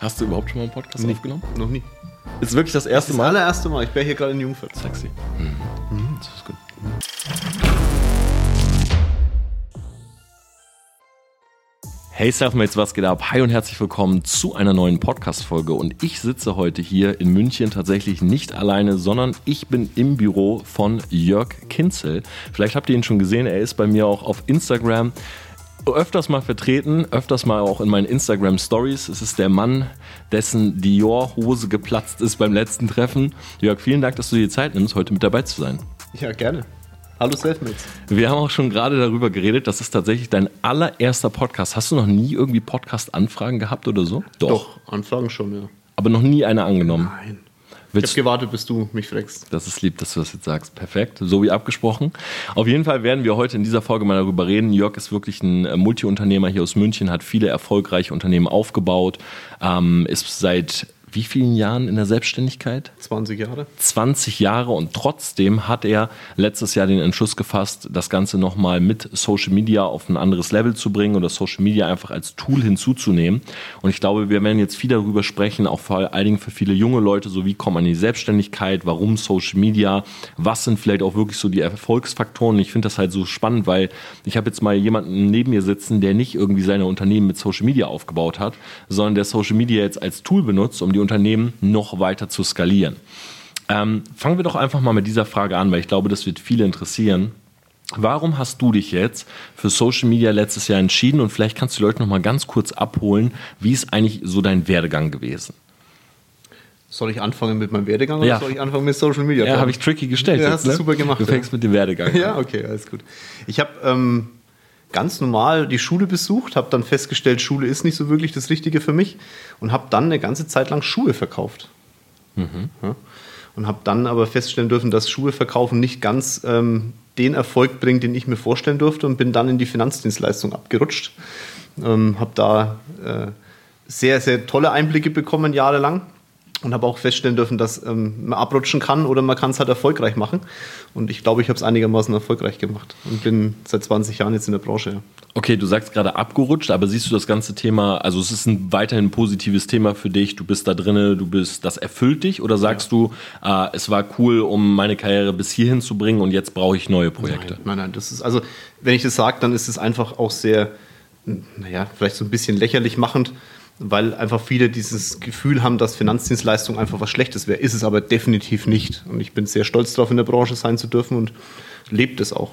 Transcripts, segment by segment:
Hast du überhaupt schon mal einen Podcast Nee. aufgenommen? Noch nie. Ist wirklich das erste Das Mal? allererste Mal. Ich wäre hier gerade in Jungfurt. Sexy. Mhm, das ist gut. Hey Selfmates, was geht ab? Hi und herzlich willkommen zu einer neuen Podcast-Folge. Und ich sitze heute hier in München tatsächlich nicht alleine, sondern ich bin im Büro von Jörg Kinzel. Vielleicht habt ihr ihn schon gesehen, er ist bei mir auch auf Instagram öfters mal vertreten, öfters mal auch in meinen Instagram Stories. Es ist der Mann, dessen Dior-Hose geplatzt ist beim letzten Treffen. Jörg, vielen Dank, dass du dir die Zeit nimmst, heute mit dabei zu sein. Ja, gerne. Hallo Selfmates. Wir haben auch schon gerade darüber geredet, das ist tatsächlich dein allererster Podcast. Hast du noch nie irgendwie Podcast-Anfragen gehabt oder so? Doch, Anfragen schon, ja. Aber noch nie eine angenommen. Nein. Ich Willst, habe gewartet, bis du mich fragst. das ist lieb, dass du das jetzt sagst. Perfekt, so wie abgesprochen. Auf jeden Fall werden wir heute in dieser Folge mal darüber reden. Jörg ist wirklich ein äh, Multiunternehmer hier aus München, hat viele erfolgreiche Unternehmen aufgebaut, ähm, ist seit wie vielen Jahren in der Selbstständigkeit? 20 Jahre. 20 Jahre und trotzdem hat er letztes Jahr den Entschluss gefasst, das Ganze nochmal mit Social Media auf ein anderes Level zu bringen oder Social Media einfach als Tool hinzuzunehmen. Und ich glaube, wir werden jetzt viel darüber sprechen, auch vor allen Dingen für viele junge Leute, so wie kommt man in die Selbstständigkeit, warum Social Media, was sind vielleicht auch wirklich so die Erfolgsfaktoren. Ich finde das halt so spannend, weil ich habe jetzt mal jemanden neben mir sitzen, der nicht irgendwie seine Unternehmen mit Social Media aufgebaut hat, sondern der Social Media jetzt als Tool benutzt, um die Unternehmen noch weiter zu skalieren. Ähm, fangen wir doch einfach mal mit dieser Frage an, weil ich glaube, das wird viele interessieren. Warum hast du dich jetzt für Social Media letztes Jahr entschieden? Und vielleicht kannst du die Leute noch mal ganz kurz abholen, wie ist eigentlich so dein Werdegang gewesen? Soll ich anfangen mit meinem Werdegang oder Ja. soll ich anfangen mit Social Media? Ja, habe ich tricky gestellt. Ja, jetzt, hast du ne? super gemacht, Du ja. fängst mit dem Werdegang Ja, an. okay, alles gut. Ich habe ähm, ganz normal die Schule besucht, habe dann festgestellt, Schule ist nicht so wirklich das Richtige für mich und habe dann eine ganze Zeit lang Schuhe verkauft. Ja. Und habe dann aber feststellen dürfen, dass Schuhe verkaufen nicht ganz ähm, den Erfolg bringt, den ich mir vorstellen durfte und bin dann in die Finanzdienstleistung abgerutscht. Ähm, habe da äh, sehr, sehr tolle Einblicke bekommen jahrelang und habe auch feststellen dürfen, dass ähm, man abrutschen kann oder man kann es halt erfolgreich machen. Und ich glaube, ich habe es einigermaßen erfolgreich gemacht und bin seit 20 Jahren jetzt in der Branche. Ja. Okay, du sagst gerade abgerutscht, aber siehst du das ganze Thema, also es ist ein weiterhin positives Thema für dich, du bist da drinne, du bist, das erfüllt dich oder sagst du, äh, es war cool, um meine Karriere bis hierhin zu bringen und jetzt brauche ich neue Projekte? Nein, nein, das ist also, wenn ich das sage, dann ist es einfach auch sehr, naja, vielleicht so ein bisschen lächerlich machend, weil einfach viele dieses Gefühl haben, dass Finanzdienstleistung einfach was Schlechtes wäre. Ist es aber definitiv nicht. Und ich bin sehr stolz darauf, in der Branche sein zu dürfen und lebt es auch.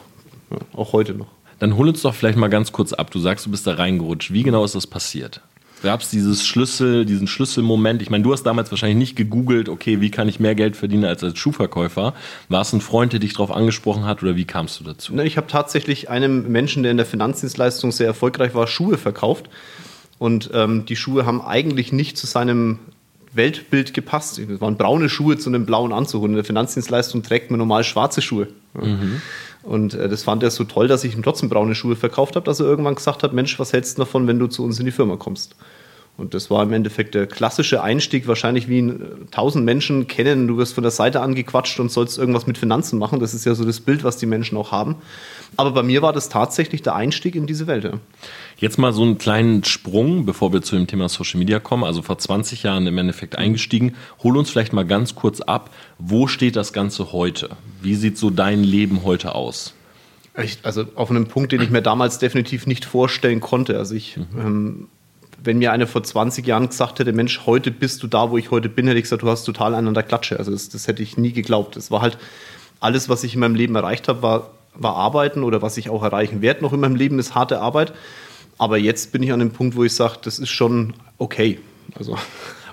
Ja, auch heute noch. Dann hol uns doch vielleicht mal ganz kurz ab. Du sagst, du bist da reingerutscht. Wie genau ist das passiert? Gab es dieses Schlüssel, diesen Schlüsselmoment? Ich meine, du hast damals wahrscheinlich nicht gegoogelt, okay, wie kann ich mehr Geld verdienen als als Schuhverkäufer? War es ein Freund, der dich darauf angesprochen hat oder wie kamst du dazu? Ich habe tatsächlich einem Menschen, der in der Finanzdienstleistung sehr erfolgreich war, Schuhe verkauft. Und ähm, die Schuhe haben eigentlich nicht zu seinem Weltbild gepasst. Es waren braune Schuhe zu einem blauen Anzug. Und in der Finanzdienstleistung trägt man normal schwarze Schuhe. Ja. Und äh, das fand er so toll, dass ich ihm trotzdem braune Schuhe verkauft habe, dass er irgendwann gesagt hat, Mensch, was hältst du davon, wenn du zu uns in die Firma kommst? Und das war im Endeffekt der klassische Einstieg, wahrscheinlich wie ihn äh, tausend Menschen kennen. Du wirst von der Seite angequatscht und sollst irgendwas mit Finanzen machen. Das ist ja so das Bild, was die Menschen auch haben. Aber bei mir war das tatsächlich der Einstieg in diese Welt. Ja. Jetzt mal so einen kleinen Sprung, bevor wir zu dem Thema Social Media kommen. Also vor 20 Jahren im Endeffekt eingestiegen. Hol uns vielleicht mal ganz kurz ab. Wo steht das Ganze heute? Wie sieht so dein Leben heute aus? Ich, also auf einem Punkt, den ich mir damals definitiv nicht vorstellen konnte. Also ich, ähm, wenn mir einer vor 20 Jahren gesagt hätte, Mensch, heute bist du da, wo ich heute bin, hätte ich gesagt, du hast total einen an der Klatsche. Also das, das hätte ich nie geglaubt. Es war halt alles, was ich in meinem Leben erreicht habe, war, war Arbeiten oder was ich auch erreichen werde noch in meinem Leben, ist harte Arbeit. Aber jetzt bin ich an dem Punkt, wo ich sage, das ist schon okay. Also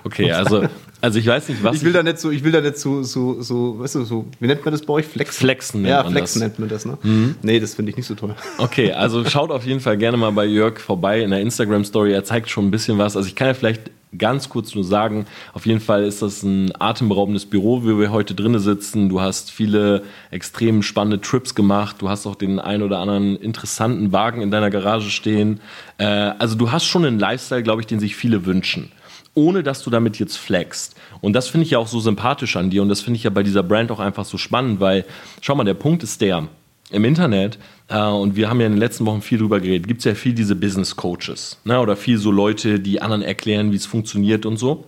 Okay, also, also ich weiß nicht, was ich will da nicht so, ich will da nicht so, so, so, weißt du, so, wie nennt man das bei euch? Flexen? Flexen nennt ja, man Flexen das. nennt man das, ne? Nee, das finde ich nicht so toll. Okay, also schaut auf jeden Fall gerne mal bei Jörg vorbei in der Instagram-Story. Er zeigt schon ein bisschen was. Also ich kann ja vielleicht ganz kurz nur sagen, auf jeden Fall ist das ein atemberaubendes Büro, wie wir heute drinnen sitzen. Du hast viele extrem spannende Trips gemacht. Du hast auch den ein oder anderen interessanten Wagen in deiner Garage stehen. Äh, also du hast schon einen Lifestyle, glaube ich, den sich viele wünschen ohne dass du damit jetzt flexst. Und das finde ich ja auch so sympathisch an dir und das finde ich ja bei dieser Brand auch einfach so spannend, weil, schau mal, der Punkt ist der, im Internet, äh, und wir haben ja in den letzten Wochen viel drüber geredet, gibt es ja viel diese Business Coaches ne? oder viel so Leute, die anderen erklären, wie es funktioniert und so.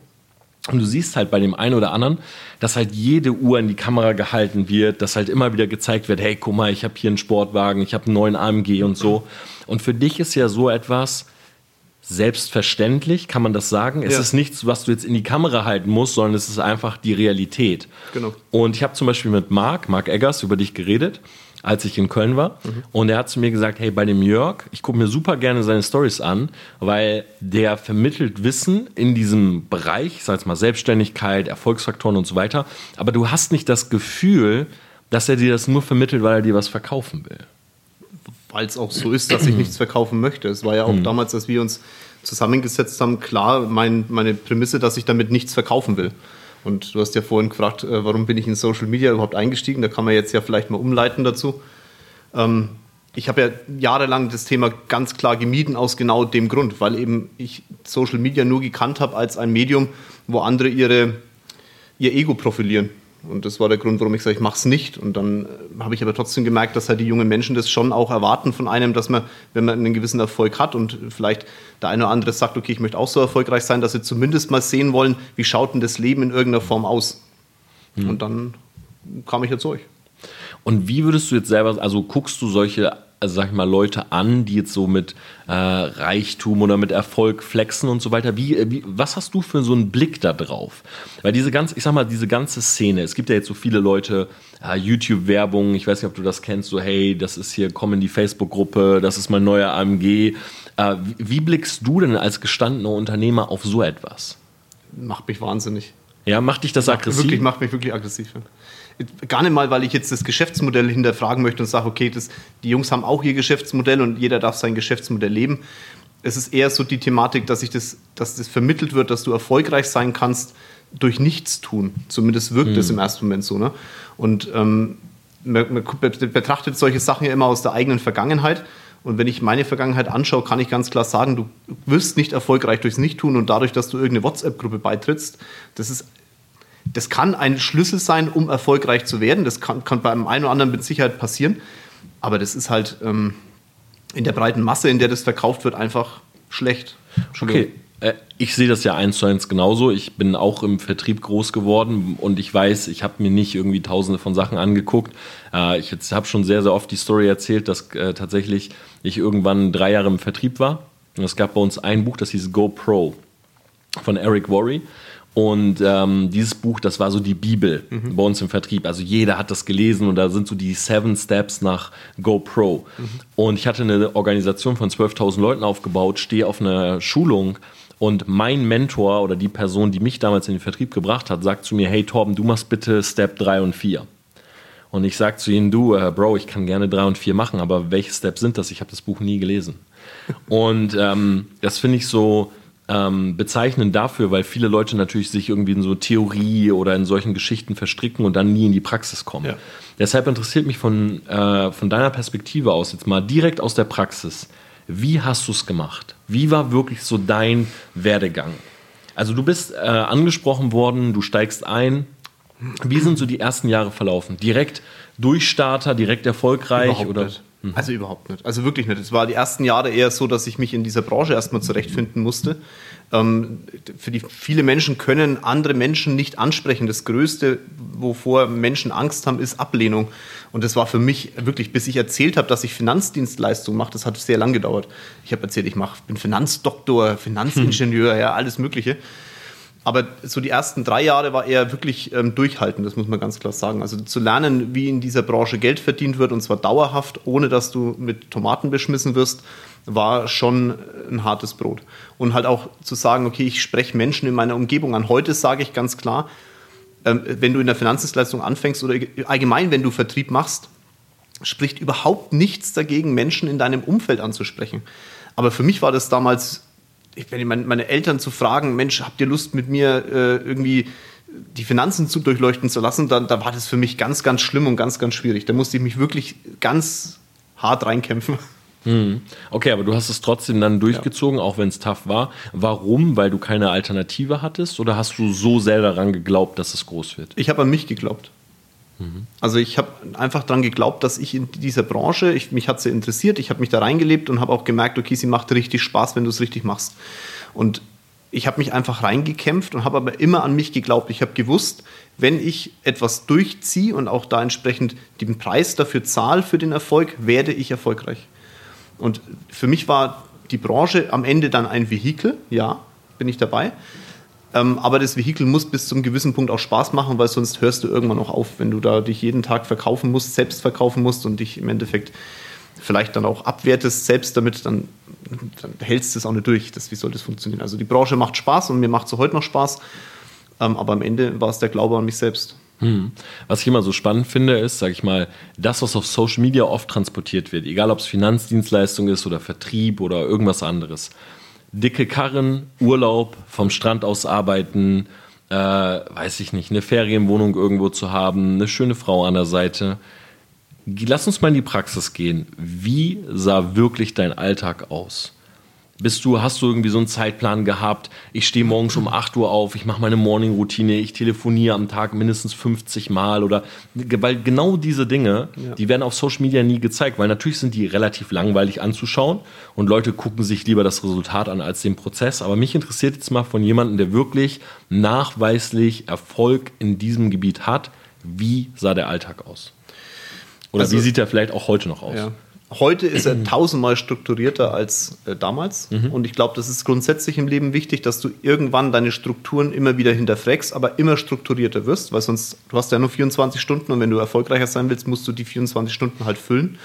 Und du siehst halt bei dem einen oder anderen, dass halt jede Uhr in die Kamera gehalten wird, dass halt immer wieder gezeigt wird, hey, guck mal, ich habe hier einen Sportwagen, ich habe einen neuen AMG und so. Und für dich ist ja so etwas selbstverständlich, kann man das sagen? Es Ja. ist nichts, was du jetzt in die Kamera halten musst, sondern es ist einfach die Realität. Genau. Und ich habe zum Beispiel mit Marc, Marc Eggers, über dich geredet, als ich in Köln war. Und er hat zu mir gesagt, hey, bei dem Jörg, ich gucke mir super gerne seine Stories an, weil der vermittelt Wissen in diesem Bereich, ich sag mal Selbstständigkeit, Erfolgsfaktoren und so weiter. Aber du hast nicht das Gefühl, dass er dir das nur vermittelt, weil er dir was verkaufen will. Weil es auch so ist, dass ich nichts verkaufen möchte. Es war ja auch damals, als wir uns zusammengesetzt haben, klar mein, meine Prämisse, dass ich damit nichts verkaufen will. Und du hast ja vorhin gefragt, äh, warum bin ich in Social Media überhaupt eingestiegen? Da kann man jetzt ja vielleicht mal umleiten dazu. Ähm, ich habe ja jahrelang das Thema ganz klar gemieden aus genau dem Grund, weil eben ich Social Media nur gekannt habe als ein Medium, wo andere ihre, ihr Ego profilieren. Und das war der Grund, warum ich sage, ich mache es nicht. Und dann äh, habe ich aber trotzdem gemerkt, dass halt die jungen Menschen das schon auch erwarten von einem, dass man, wenn man einen gewissen Erfolg hat und vielleicht der eine oder andere sagt, okay, ich möchte auch so erfolgreich sein, dass sie zumindest mal sehen wollen, wie schaut denn das Leben in irgendeiner Form aus. Und dann kam ich ja zu euch. Und wie würdest du jetzt selber, also guckst du solche, also sag ich mal, Leute an, die jetzt so mit äh, Reichtum oder mit Erfolg flexen und so weiter? Wie, äh, wie, was hast du für so einen Blick da drauf? Weil diese ganze, ich sag mal, diese ganze Szene, es gibt ja jetzt so viele Leute, äh, YouTube-Werbung, ich weiß nicht, ob du das kennst, so hey, das ist hier, komm in die Facebook-Gruppe, das ist mein neuer AMG. Äh, wie, wie blickst du denn als gestandener Unternehmer auf so etwas? Macht mich wahnsinnig. Ja, macht dich das aggressiv? Wirklich, macht mich wirklich aggressiv. Gar nicht mal, weil ich jetzt das Geschäftsmodell hinterfragen möchte und sage, okay, das, die Jungs haben auch ihr Geschäftsmodell und jeder darf sein Geschäftsmodell leben. Es ist eher so die Thematik, dass, ich das, dass das vermittelt wird, dass du erfolgreich sein kannst durch Nichtstun. Zumindest wirkt das im ersten Moment so. Ne? Und ähm, man, man betrachtet solche Sachen ja immer aus der eigenen Vergangenheit. Und wenn ich meine Vergangenheit anschaue, kann ich ganz klar sagen, du wirst nicht erfolgreich durchs Nichttun und dadurch, dass du irgendeine WhatsApp-Gruppe beitrittst. Das ist das kann ein Schlüssel sein, um erfolgreich zu werden. Das kann, kann bei einem einen oder anderen mit Sicherheit passieren. Aber das ist halt ähm, in der breiten Masse, in der das verkauft wird, einfach schlecht. Okay. Äh, Ich sehe das ja eins zu eins genauso. Ich bin auch im Vertrieb groß geworden und ich weiß, ich habe mir nicht irgendwie tausende von Sachen angeguckt. Äh, Ich habe schon sehr, sehr oft die Story erzählt, dass äh, tatsächlich ich irgendwann drei Jahre im Vertrieb war. Und es gab bei uns ein Buch, das hieß GoPro von Eric Worre. Und ähm, dieses Buch, das war so die Bibel bei uns im Vertrieb. Also jeder hat das gelesen und da sind so die Seven Steps nach GoPro. Und ich hatte eine Organisation von 12.000 Leuten aufgebaut, stehe auf einer Schulung und mein Mentor oder die Person, die mich damals in den Vertrieb gebracht hat, sagt zu mir, hey Torben, du machst bitte Step 3 und 4. Und ich sage zu ihnen, du, äh, Bro, ich kann gerne 3 und 4 machen, aber welche Steps sind das? Ich habe das Buch nie gelesen. Und ähm, das finde ich so ähm, bezeichnend dafür, weil viele Leute natürlich sich irgendwie in so Theorie oder in solchen Geschichten verstricken und dann nie in die Praxis kommen. Ja. Deshalb interessiert mich von, äh, von deiner Perspektive aus jetzt mal direkt aus der Praxis, wie hast du es gemacht? Wie war wirklich so dein Werdegang? Also du bist äh, angesprochen worden, du steigst ein. Wie sind so die ersten Jahre verlaufen? Direkt Durchstarter, direkt erfolgreich Überhaupt oder? nicht. Also überhaupt nicht. Also wirklich nicht. Es war die ersten Jahre eher so, dass ich mich in dieser Branche erstmal zurechtfinden musste. Ähm, für die viele Menschen können andere Menschen nicht ansprechen. Das Größte, wovor Menschen Angst haben, ist Ablehnung. Und das war für mich wirklich, bis ich erzählt habe, dass ich Finanzdienstleistungen mache, das hat sehr lang gedauert. Ich habe erzählt, ich mache, bin Finanzdoktor, Finanzingenieur, ja, alles Mögliche. Aber so die ersten drei Jahre war eher wirklich ähm, durchhalten, das muss man ganz klar sagen. Also zu lernen, wie in dieser Branche Geld verdient wird und zwar dauerhaft, ohne dass du mit Tomaten beschmissen wirst, war schon ein hartes Brot. Und halt auch zu sagen, okay, ich spreche Menschen in meiner Umgebung an. Heute sage ich ganz klar, ähm, wenn du in der Finanzdienstleistung anfängst oder allgemein, wenn du Vertrieb machst, spricht überhaupt nichts dagegen, Menschen in deinem Umfeld anzusprechen. Aber für mich war das damals, wenn ich meine, meine Eltern zu fragen, Mensch, habt ihr Lust mit mir äh, irgendwie die Finanzen zu durchleuchten zu lassen, dann da war das für mich ganz, ganz schlimm und ganz, ganz schwierig. Da musste ich mich wirklich ganz hart reinkämpfen. Okay, aber du hast es trotzdem dann durchgezogen, auch wenn es tough war. Warum? Weil du keine Alternative hattest oder hast du so sehr daran geglaubt, dass es groß wird? Ich habe an mich geglaubt. Also ich habe einfach daran geglaubt, dass ich in dieser Branche, ich, mich hat sie interessiert, ich habe mich da reingelebt und habe auch gemerkt, okay, sie macht richtig Spaß, wenn du es richtig machst. Und ich habe mich einfach reingekämpft und habe aber immer an mich geglaubt. Ich habe gewusst, wenn ich etwas durchziehe und auch da entsprechend den Preis dafür zahle für den Erfolg, werde ich erfolgreich. Und für mich war die Branche am Ende dann ein Vehikel, ja, bin ich dabei. Ähm, aber das Vehikel muss bis zum gewissen Punkt auch Spaß machen, weil sonst hörst du irgendwann noch auf, wenn du da dich jeden Tag verkaufen musst, selbst verkaufen musst und dich im Endeffekt vielleicht dann auch abwertest selbst damit, dann, dann hältst du es auch nicht durch. Das, wie soll das funktionieren? Also die Branche macht Spaß und mir macht es heute noch Spaß, ähm, aber am Ende war es der Glaube an mich selbst. Hm. Was ich immer so spannend finde, ist, sag ich mal, das, was auf Social Media oft transportiert wird, egal ob es Finanzdienstleistung ist oder Vertrieb oder irgendwas anderes. Dicke Karren, Urlaub, vom Strand aus arbeiten, äh, weiß ich nicht, eine Ferienwohnung irgendwo zu haben, eine schöne Frau an der Seite. Lass uns mal in die Praxis gehen. Wie sah wirklich dein Alltag aus? Bist du, hast du irgendwie so einen Zeitplan gehabt? Ich stehe morgens um 8 Uhr auf, ich mache meine Morning-Routine, ich telefoniere am Tag mindestens 50 Mal oder weil genau diese Dinge, ja. die werden auf Social Media nie gezeigt, weil natürlich sind die relativ langweilig anzuschauen und Leute gucken sich lieber das Resultat an als den Prozess. Aber mich interessiert jetzt mal von jemandem, der wirklich nachweislich Erfolg in diesem Gebiet hat, wie sah der Alltag aus? Oder also, wie sieht er vielleicht auch heute noch aus? Ja. Heute ist er tausendmal strukturierter als äh, damals. Mhm. Und ich glaube, das ist grundsätzlich im Leben wichtig, dass du irgendwann deine Strukturen immer wieder hinterfragst, aber immer strukturierter wirst, weil sonst, du hast ja nur 24 Stunden und wenn du erfolgreicher sein willst, musst du die 24 Stunden halt füllen.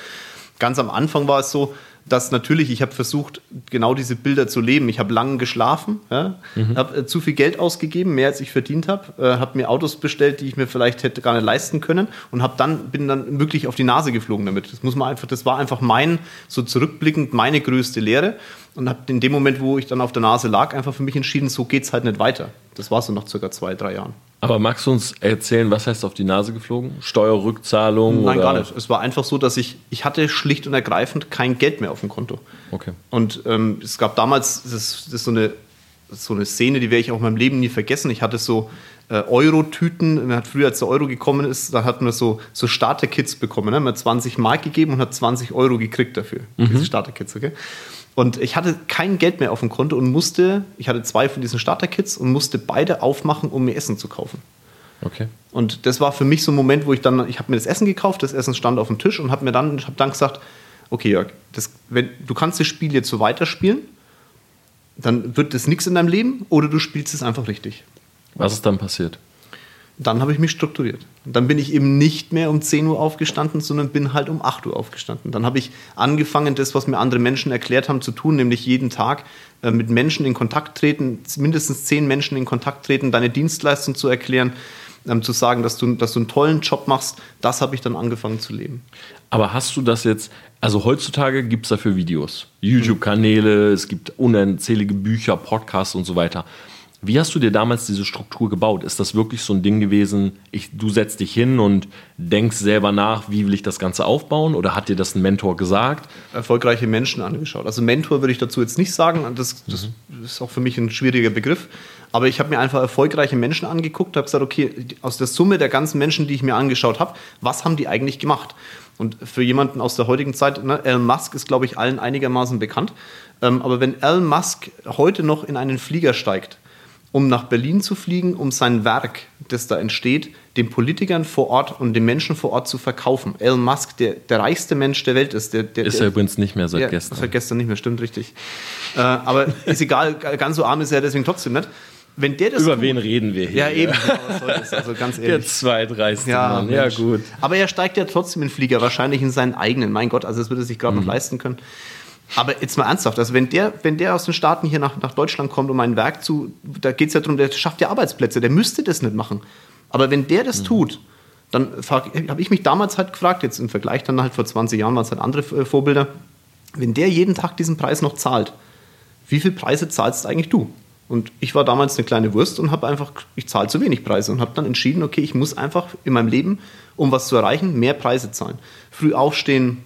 Ganz am Anfang war es so, dass natürlich, ich habe versucht, genau diese Bilder zu leben. Ich habe lange geschlafen, ja, mhm. habe äh, zu viel Geld ausgegeben, mehr als ich verdient habe, äh, habe mir Autos bestellt, die ich mir vielleicht hätte gar nicht leisten können und habe dann bin dann wirklich auf die Nase geflogen damit. Das muss man einfach, das war einfach mein so zurückblickend meine größte Lehre und habe in dem Moment, wo ich dann auf der Nase lag, einfach für mich entschieden, so geht es halt nicht weiter. Das war so nach circa zwei, drei Jahren. Aber magst du uns erzählen, was heißt auf die Nase geflogen? Steuerrückzahlung? Nein, oder? gar nicht. Es war einfach so, dass ich, ich hatte schlicht und ergreifend kein Geld mehr auf dem Konto. Okay. Und ähm, es gab damals, das, das ist so eine, so eine Szene, die werde ich auch in meinem Leben nie vergessen. Ich hatte so Euro-Tüten. Man hat früher, als der Euro gekommen ist, da hat man so, so Starter-Kits bekommen. Ne? Man hat 20 Mark gegeben und hat 20 Euro gekriegt dafür. Mhm. Diese Starter-Kits, okay? Und ich hatte kein Geld mehr auf dem Konto und musste, ich hatte zwei von diesen Starter-Kits und musste beide aufmachen, um mir Essen zu kaufen. Okay. Und das war für mich so ein Moment, wo ich dann, ich habe mir das Essen gekauft, das Essen stand auf dem Tisch und habe mir dann, hab dann gesagt, okay Jörg, das, wenn, du kannst das Spiel jetzt so weiterspielen, dann wird das nichts in deinem Leben oder du spielst es einfach richtig. Was ist dann passiert? Dann habe ich mich strukturiert. Dann bin ich eben nicht mehr um 10 Uhr aufgestanden, sondern bin halt um 8 Uhr aufgestanden. Dann habe ich angefangen, das, was mir andere Menschen erklärt haben, zu tun, nämlich jeden Tag äh, mit Menschen in Kontakt treten, mindestens 10 Menschen in Kontakt treten, deine Dienstleistung zu erklären, ähm, zu sagen, dass du, dass du einen tollen Job machst. Das habe ich dann angefangen zu leben. Aber hast du das jetzt, also heutzutage gibt es dafür Videos, YouTube-Kanäle, es gibt unzählige Bücher, Podcasts und so weiter. Wie hast du dir damals diese Struktur gebaut? Ist das wirklich so ein Ding gewesen, ich, du setzt dich hin und denkst selber nach, wie will ich das Ganze aufbauen? Oder hat dir das ein Mentor gesagt? Erfolgreiche Menschen angeschaut. Also Mentor würde ich dazu jetzt nicht sagen, das, das mhm. ist auch für mich ein schwieriger Begriff. Aber ich habe mir einfach erfolgreiche Menschen angeguckt, habe gesagt, okay, aus der Summe der ganzen Menschen, die ich mir angeschaut habe, was haben die eigentlich gemacht? Und für jemanden aus der heutigen Zeit, ne, Elon Musk ist, glaube ich, allen einigermaßen bekannt. Ähm, aber wenn Elon Musk heute noch in einen Flieger steigt, um nach Berlin zu fliegen, um sein Werk, das da entsteht, den Politikern vor Ort und den Menschen vor Ort zu verkaufen. Elon Musk, der, der reichste Mensch der Welt ist. Der, der, ist er übrigens nicht mehr seit ja, gestern. Seit gestern nicht mehr, stimmt richtig. Äh, aber ist egal, ganz so arm ist er deswegen trotzdem nicht. Wenn der das Über tut, wen reden wir hier? Ja, eben. Genau, also ganz ehrlich. Der zweitreichste ja, Mann. Ja, gut. Aber er steigt ja trotzdem in Flieger, wahrscheinlich in seinen eigenen. Mein Gott, also das würde er sich gerade mhm. noch leisten können. Aber jetzt mal ernsthaft, also wenn der, wenn der aus den Staaten hier nach, nach Deutschland kommt, um ein Werk zu, da geht es ja darum, der schafft ja Arbeitsplätze, der müsste das nicht machen. Aber wenn der das mhm. tut, dann habe ich mich damals halt gefragt, jetzt im Vergleich dann halt vor 20 Jahren waren es halt andere äh, Vorbilder, wenn der jeden Tag diesen Preis noch zahlt, wie viel Preise zahlst eigentlich du? Und ich war damals eine kleine Wurst und habe einfach, ich zahle zu wenig Preise und habe dann entschieden, okay, ich muss einfach in meinem Leben, um was zu erreichen, mehr Preise zahlen. Früh aufstehen,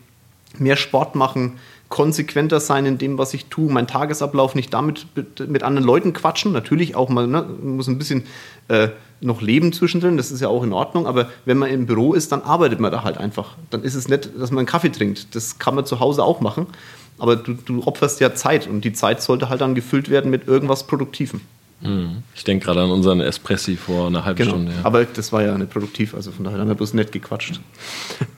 mehr Sport machen, konsequenter sein in dem, was ich tue, mein Tagesablauf nicht damit mit, anderen Leuten quatschen. Natürlich auch mal, ne, muss ein bisschen äh, noch leben zwischendrin, das ist ja auch in Ordnung, aber wenn man im Büro ist, dann arbeitet man da halt einfach. Dann ist es nicht, dass man einen Kaffee trinkt. Das kann man zu Hause auch machen, aber du, du opferst ja Zeit und die Zeit sollte halt dann gefüllt werden mit irgendwas Produktivem. Mhm. Ich denke gerade an unseren Espressi vor einer halben genau. Stunde. Ja. Aber das war ja nicht produktiv, also von daher haben wir bloß nett gequatscht.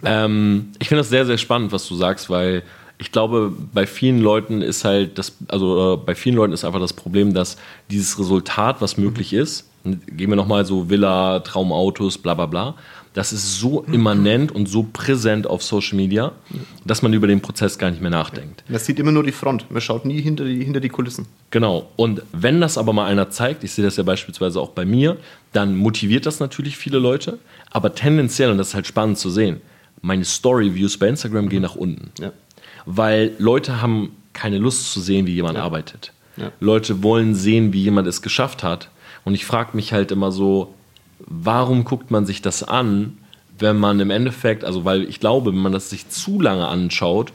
ähm, ich finde das sehr, sehr spannend, was du sagst, weil ich glaube, bei vielen Leuten ist halt das, also äh, bei vielen Leuten ist einfach das Problem, dass dieses Resultat, was möglich ist, gehen wir nochmal so Villa, Traumautos, bla bla bla, das ist so immanent und so präsent auf Social Media, dass man über den Prozess gar nicht mehr nachdenkt. Man sieht immer nur die Front, man schaut nie hinter die, hinter die Kulissen. Genau. Und wenn das aber mal einer zeigt, ich sehe das ja beispielsweise auch bei mir, dann motiviert das natürlich viele Leute, aber tendenziell, und das ist halt spannend zu sehen, meine Story-Views bei Instagram gehen nach unten. Ja. Weil Leute haben keine Lust zu sehen, wie jemand ja. arbeitet. Ja. Leute wollen sehen, wie jemand es geschafft hat. Und ich frage mich halt immer so, warum guckt man sich das an, wenn man im Endeffekt, also weil ich glaube, wenn man das sich zu lange anschaut,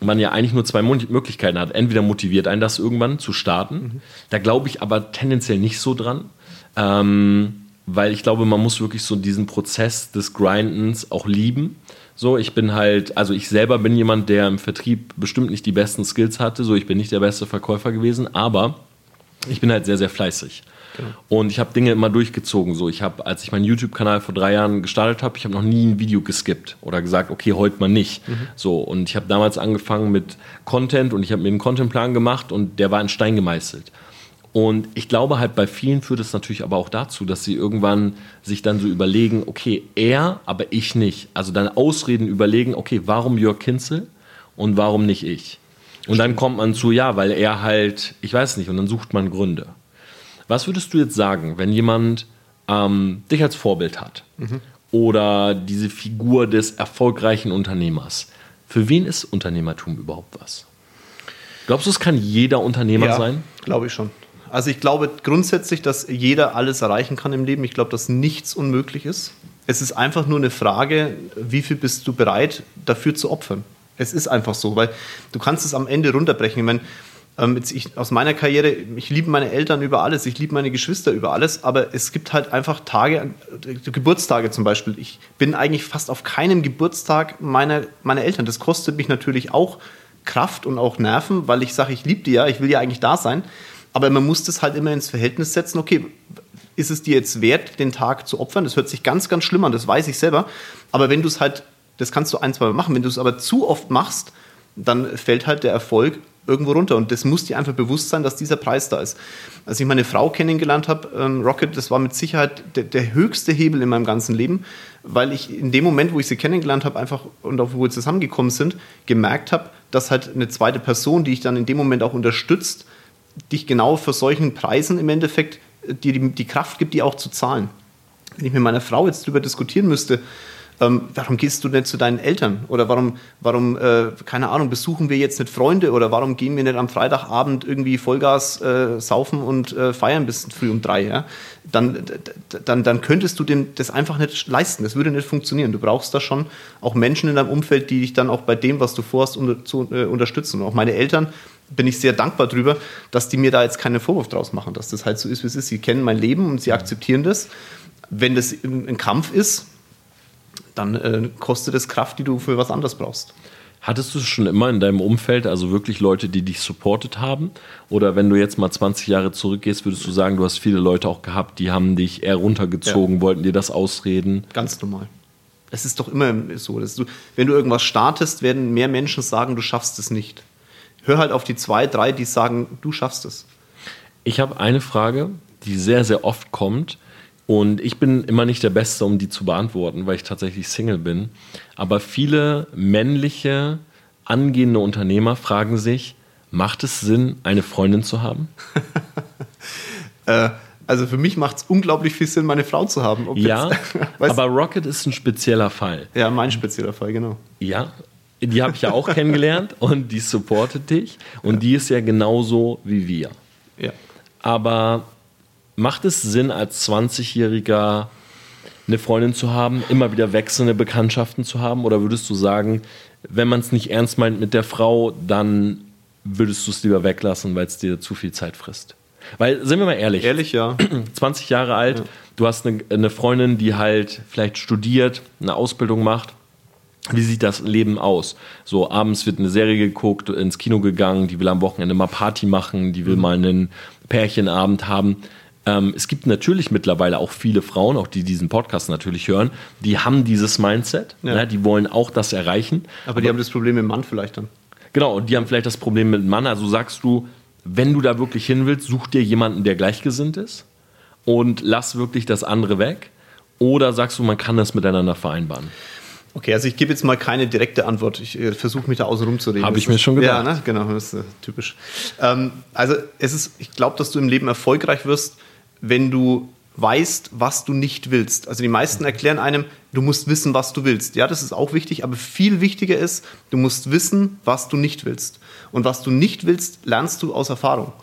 man ja eigentlich nur zwei Möglichkeiten hat. Entweder motiviert einen das irgendwann zu starten. Mhm. Da glaube ich aber tendenziell nicht so dran. Ähm, weil ich glaube, man muss wirklich so diesen Prozess des Grindens auch lieben. So, ich bin halt, also ich selber bin jemand, der im Vertrieb bestimmt nicht die besten Skills hatte. So, ich bin nicht der beste Verkäufer gewesen, aber ich bin halt sehr, sehr fleißig. Genau. Und ich habe Dinge immer durchgezogen. So, ich habe, als ich meinen YouTube-Kanal vor drei Jahren gestartet habe, ich habe noch nie ein Video geskippt oder gesagt, okay, heute mal nicht. Mhm. So, und ich habe damals angefangen mit Content und ich habe mir einen Contentplan gemacht und der war in Stein gemeißelt. Und ich glaube halt, bei vielen führt es natürlich aber auch dazu, dass sie irgendwann sich dann so überlegen, okay, er, aber ich nicht. Also dann Ausreden überlegen, okay, warum Jörg Kinzel und warum nicht ich? Und dann kommt man zu, ja, weil er halt, ich weiß nicht, und dann sucht man Gründe. Was würdest du jetzt sagen, wenn jemand ähm, dich als Vorbild hat mhm. oder diese Figur des erfolgreichen Unternehmers? Für wen ist Unternehmertum überhaupt was? Glaubst du, es kann jeder Unternehmer ja, sein? Glaube ich schon. Also ich glaube grundsätzlich, dass jeder alles erreichen kann im Leben. Ich glaube, dass nichts unmöglich ist. Es ist einfach nur eine Frage, wie viel bist du bereit dafür zu opfern? Es ist einfach so, weil du kannst es am Ende runterbrechen. Ich meine, ähm, ich, aus meiner Karriere, ich liebe meine Eltern über alles, ich liebe meine Geschwister über alles, aber es gibt halt einfach Tage, äh, Geburtstage zum Beispiel. Ich bin eigentlich fast auf keinem Geburtstag meiner, meiner Eltern. Das kostet mich natürlich auch Kraft und auch Nerven, weil ich sage, ich liebe die ja, ich will ja eigentlich da sein. Aber man muss das halt immer ins Verhältnis setzen, okay, ist es dir jetzt wert, den Tag zu opfern? Das hört sich ganz, ganz schlimm an, das weiß ich selber. Aber wenn du es halt, das kannst du ein, zwei Mal machen, wenn du es aber zu oft machst, dann fällt halt der Erfolg irgendwo runter. Und das muss dir einfach bewusst sein, dass dieser Preis da ist. Als ich meine Frau kennengelernt habe, ähm, Rocket, das war mit Sicherheit der, der, höchste Hebel in meinem ganzen Leben, weil ich in dem Moment, wo ich sie kennengelernt habe, einfach und auch wo wir zusammengekommen sind, gemerkt habe, dass halt eine zweite Person, die ich dann in dem Moment auch unterstützt, dich genau für solchen Preisen im Endeffekt die, die, die Kraft gibt, die auch zu zahlen. Wenn ich mit meiner Frau jetzt darüber diskutieren müsste, ähm, warum gehst du nicht zu deinen Eltern? Oder warum, warum äh, keine Ahnung, besuchen wir jetzt nicht Freunde? Oder warum gehen wir nicht am Freitagabend irgendwie Vollgas äh, saufen und äh, feiern bis früh um drei? Ja? Dann, dann, dann könntest du dem das einfach nicht leisten. Das würde nicht funktionieren. Du brauchst da schon auch Menschen in deinem Umfeld, die dich dann auch bei dem, was du vorhast, unter, zu, äh, unterstützen. Auch meine Eltern bin ich sehr dankbar drüber, dass die mir da jetzt keinen Vorwurf draus machen, dass das halt so ist, wie es ist. Sie kennen mein Leben und sie akzeptieren das. Wenn das ein Kampf ist, dann äh, kostet es Kraft, die du für was anderes brauchst. Hattest du schon immer in deinem Umfeld, also wirklich Leute, die dich supportet haben? Oder wenn du jetzt mal 20 Jahre zurückgehst, würdest du sagen, du hast viele Leute auch gehabt, die haben dich eher runtergezogen, ja. wollten dir das ausreden? Ganz normal. Es ist doch immer so, dass du, wenn du irgendwas startest, werden mehr Menschen sagen, du schaffst es nicht. Hör halt auf die zwei, drei, die sagen, du schaffst es. Ich habe eine Frage, die sehr, sehr oft kommt. Und ich bin immer nicht der Beste, um die zu beantworten, weil ich tatsächlich Single bin. Aber viele männliche, angehende Unternehmer fragen sich, macht es Sinn, eine Freundin zu haben? äh, also für mich macht es unglaublich viel Sinn, meine Frau zu haben. Ja, jetzt, aber Rocket ist ein spezieller Fall. Ja, mein spezieller Fall, genau. Ja, die habe ich ja auch kennengelernt und die supportet dich und ja. die ist ja genauso wie wir. Ja. Aber macht es Sinn, als 20-Jähriger eine Freundin zu haben, immer wieder wechselnde Bekanntschaften zu haben? Oder würdest du sagen, wenn man es nicht ernst meint mit der Frau, dann würdest du es lieber weglassen, weil es dir zu viel Zeit frisst? Weil, sind wir mal ehrlich. Ehrlich, ja. 20 Jahre alt, ja. du hast eine, eine Freundin, die halt vielleicht studiert, eine Ausbildung macht. Wie sieht das Leben aus? So, abends wird eine Serie geguckt, ins Kino gegangen, die will am Wochenende mal Party machen, die will mhm. mal einen Pärchenabend haben. Ähm, es gibt natürlich mittlerweile auch viele Frauen, auch die diesen Podcast natürlich hören, die haben dieses Mindset, ja. ne, die wollen auch das erreichen. Aber, aber die haben das Problem mit dem Mann vielleicht dann. Genau, und die haben vielleicht das Problem mit dem Mann. Also sagst du, wenn du da wirklich hin willst, such dir jemanden, der gleichgesinnt ist und lass wirklich das andere weg. Oder sagst du, man kann das miteinander vereinbaren? Okay, also ich gebe jetzt mal keine direkte Antwort. Ich äh, versuche mich da außen rum zu reden. Habe ich mir schon gedacht. Ja, ne? genau, das ist äh, typisch. Ähm, also es ist, ich glaube, dass du im Leben erfolgreich wirst, wenn du weißt, was du nicht willst. Also die meisten erklären einem, du musst wissen, was du willst. Ja, das ist auch wichtig, aber viel wichtiger ist, du musst wissen, was du nicht willst. Und was du nicht willst, lernst du aus Erfahrung.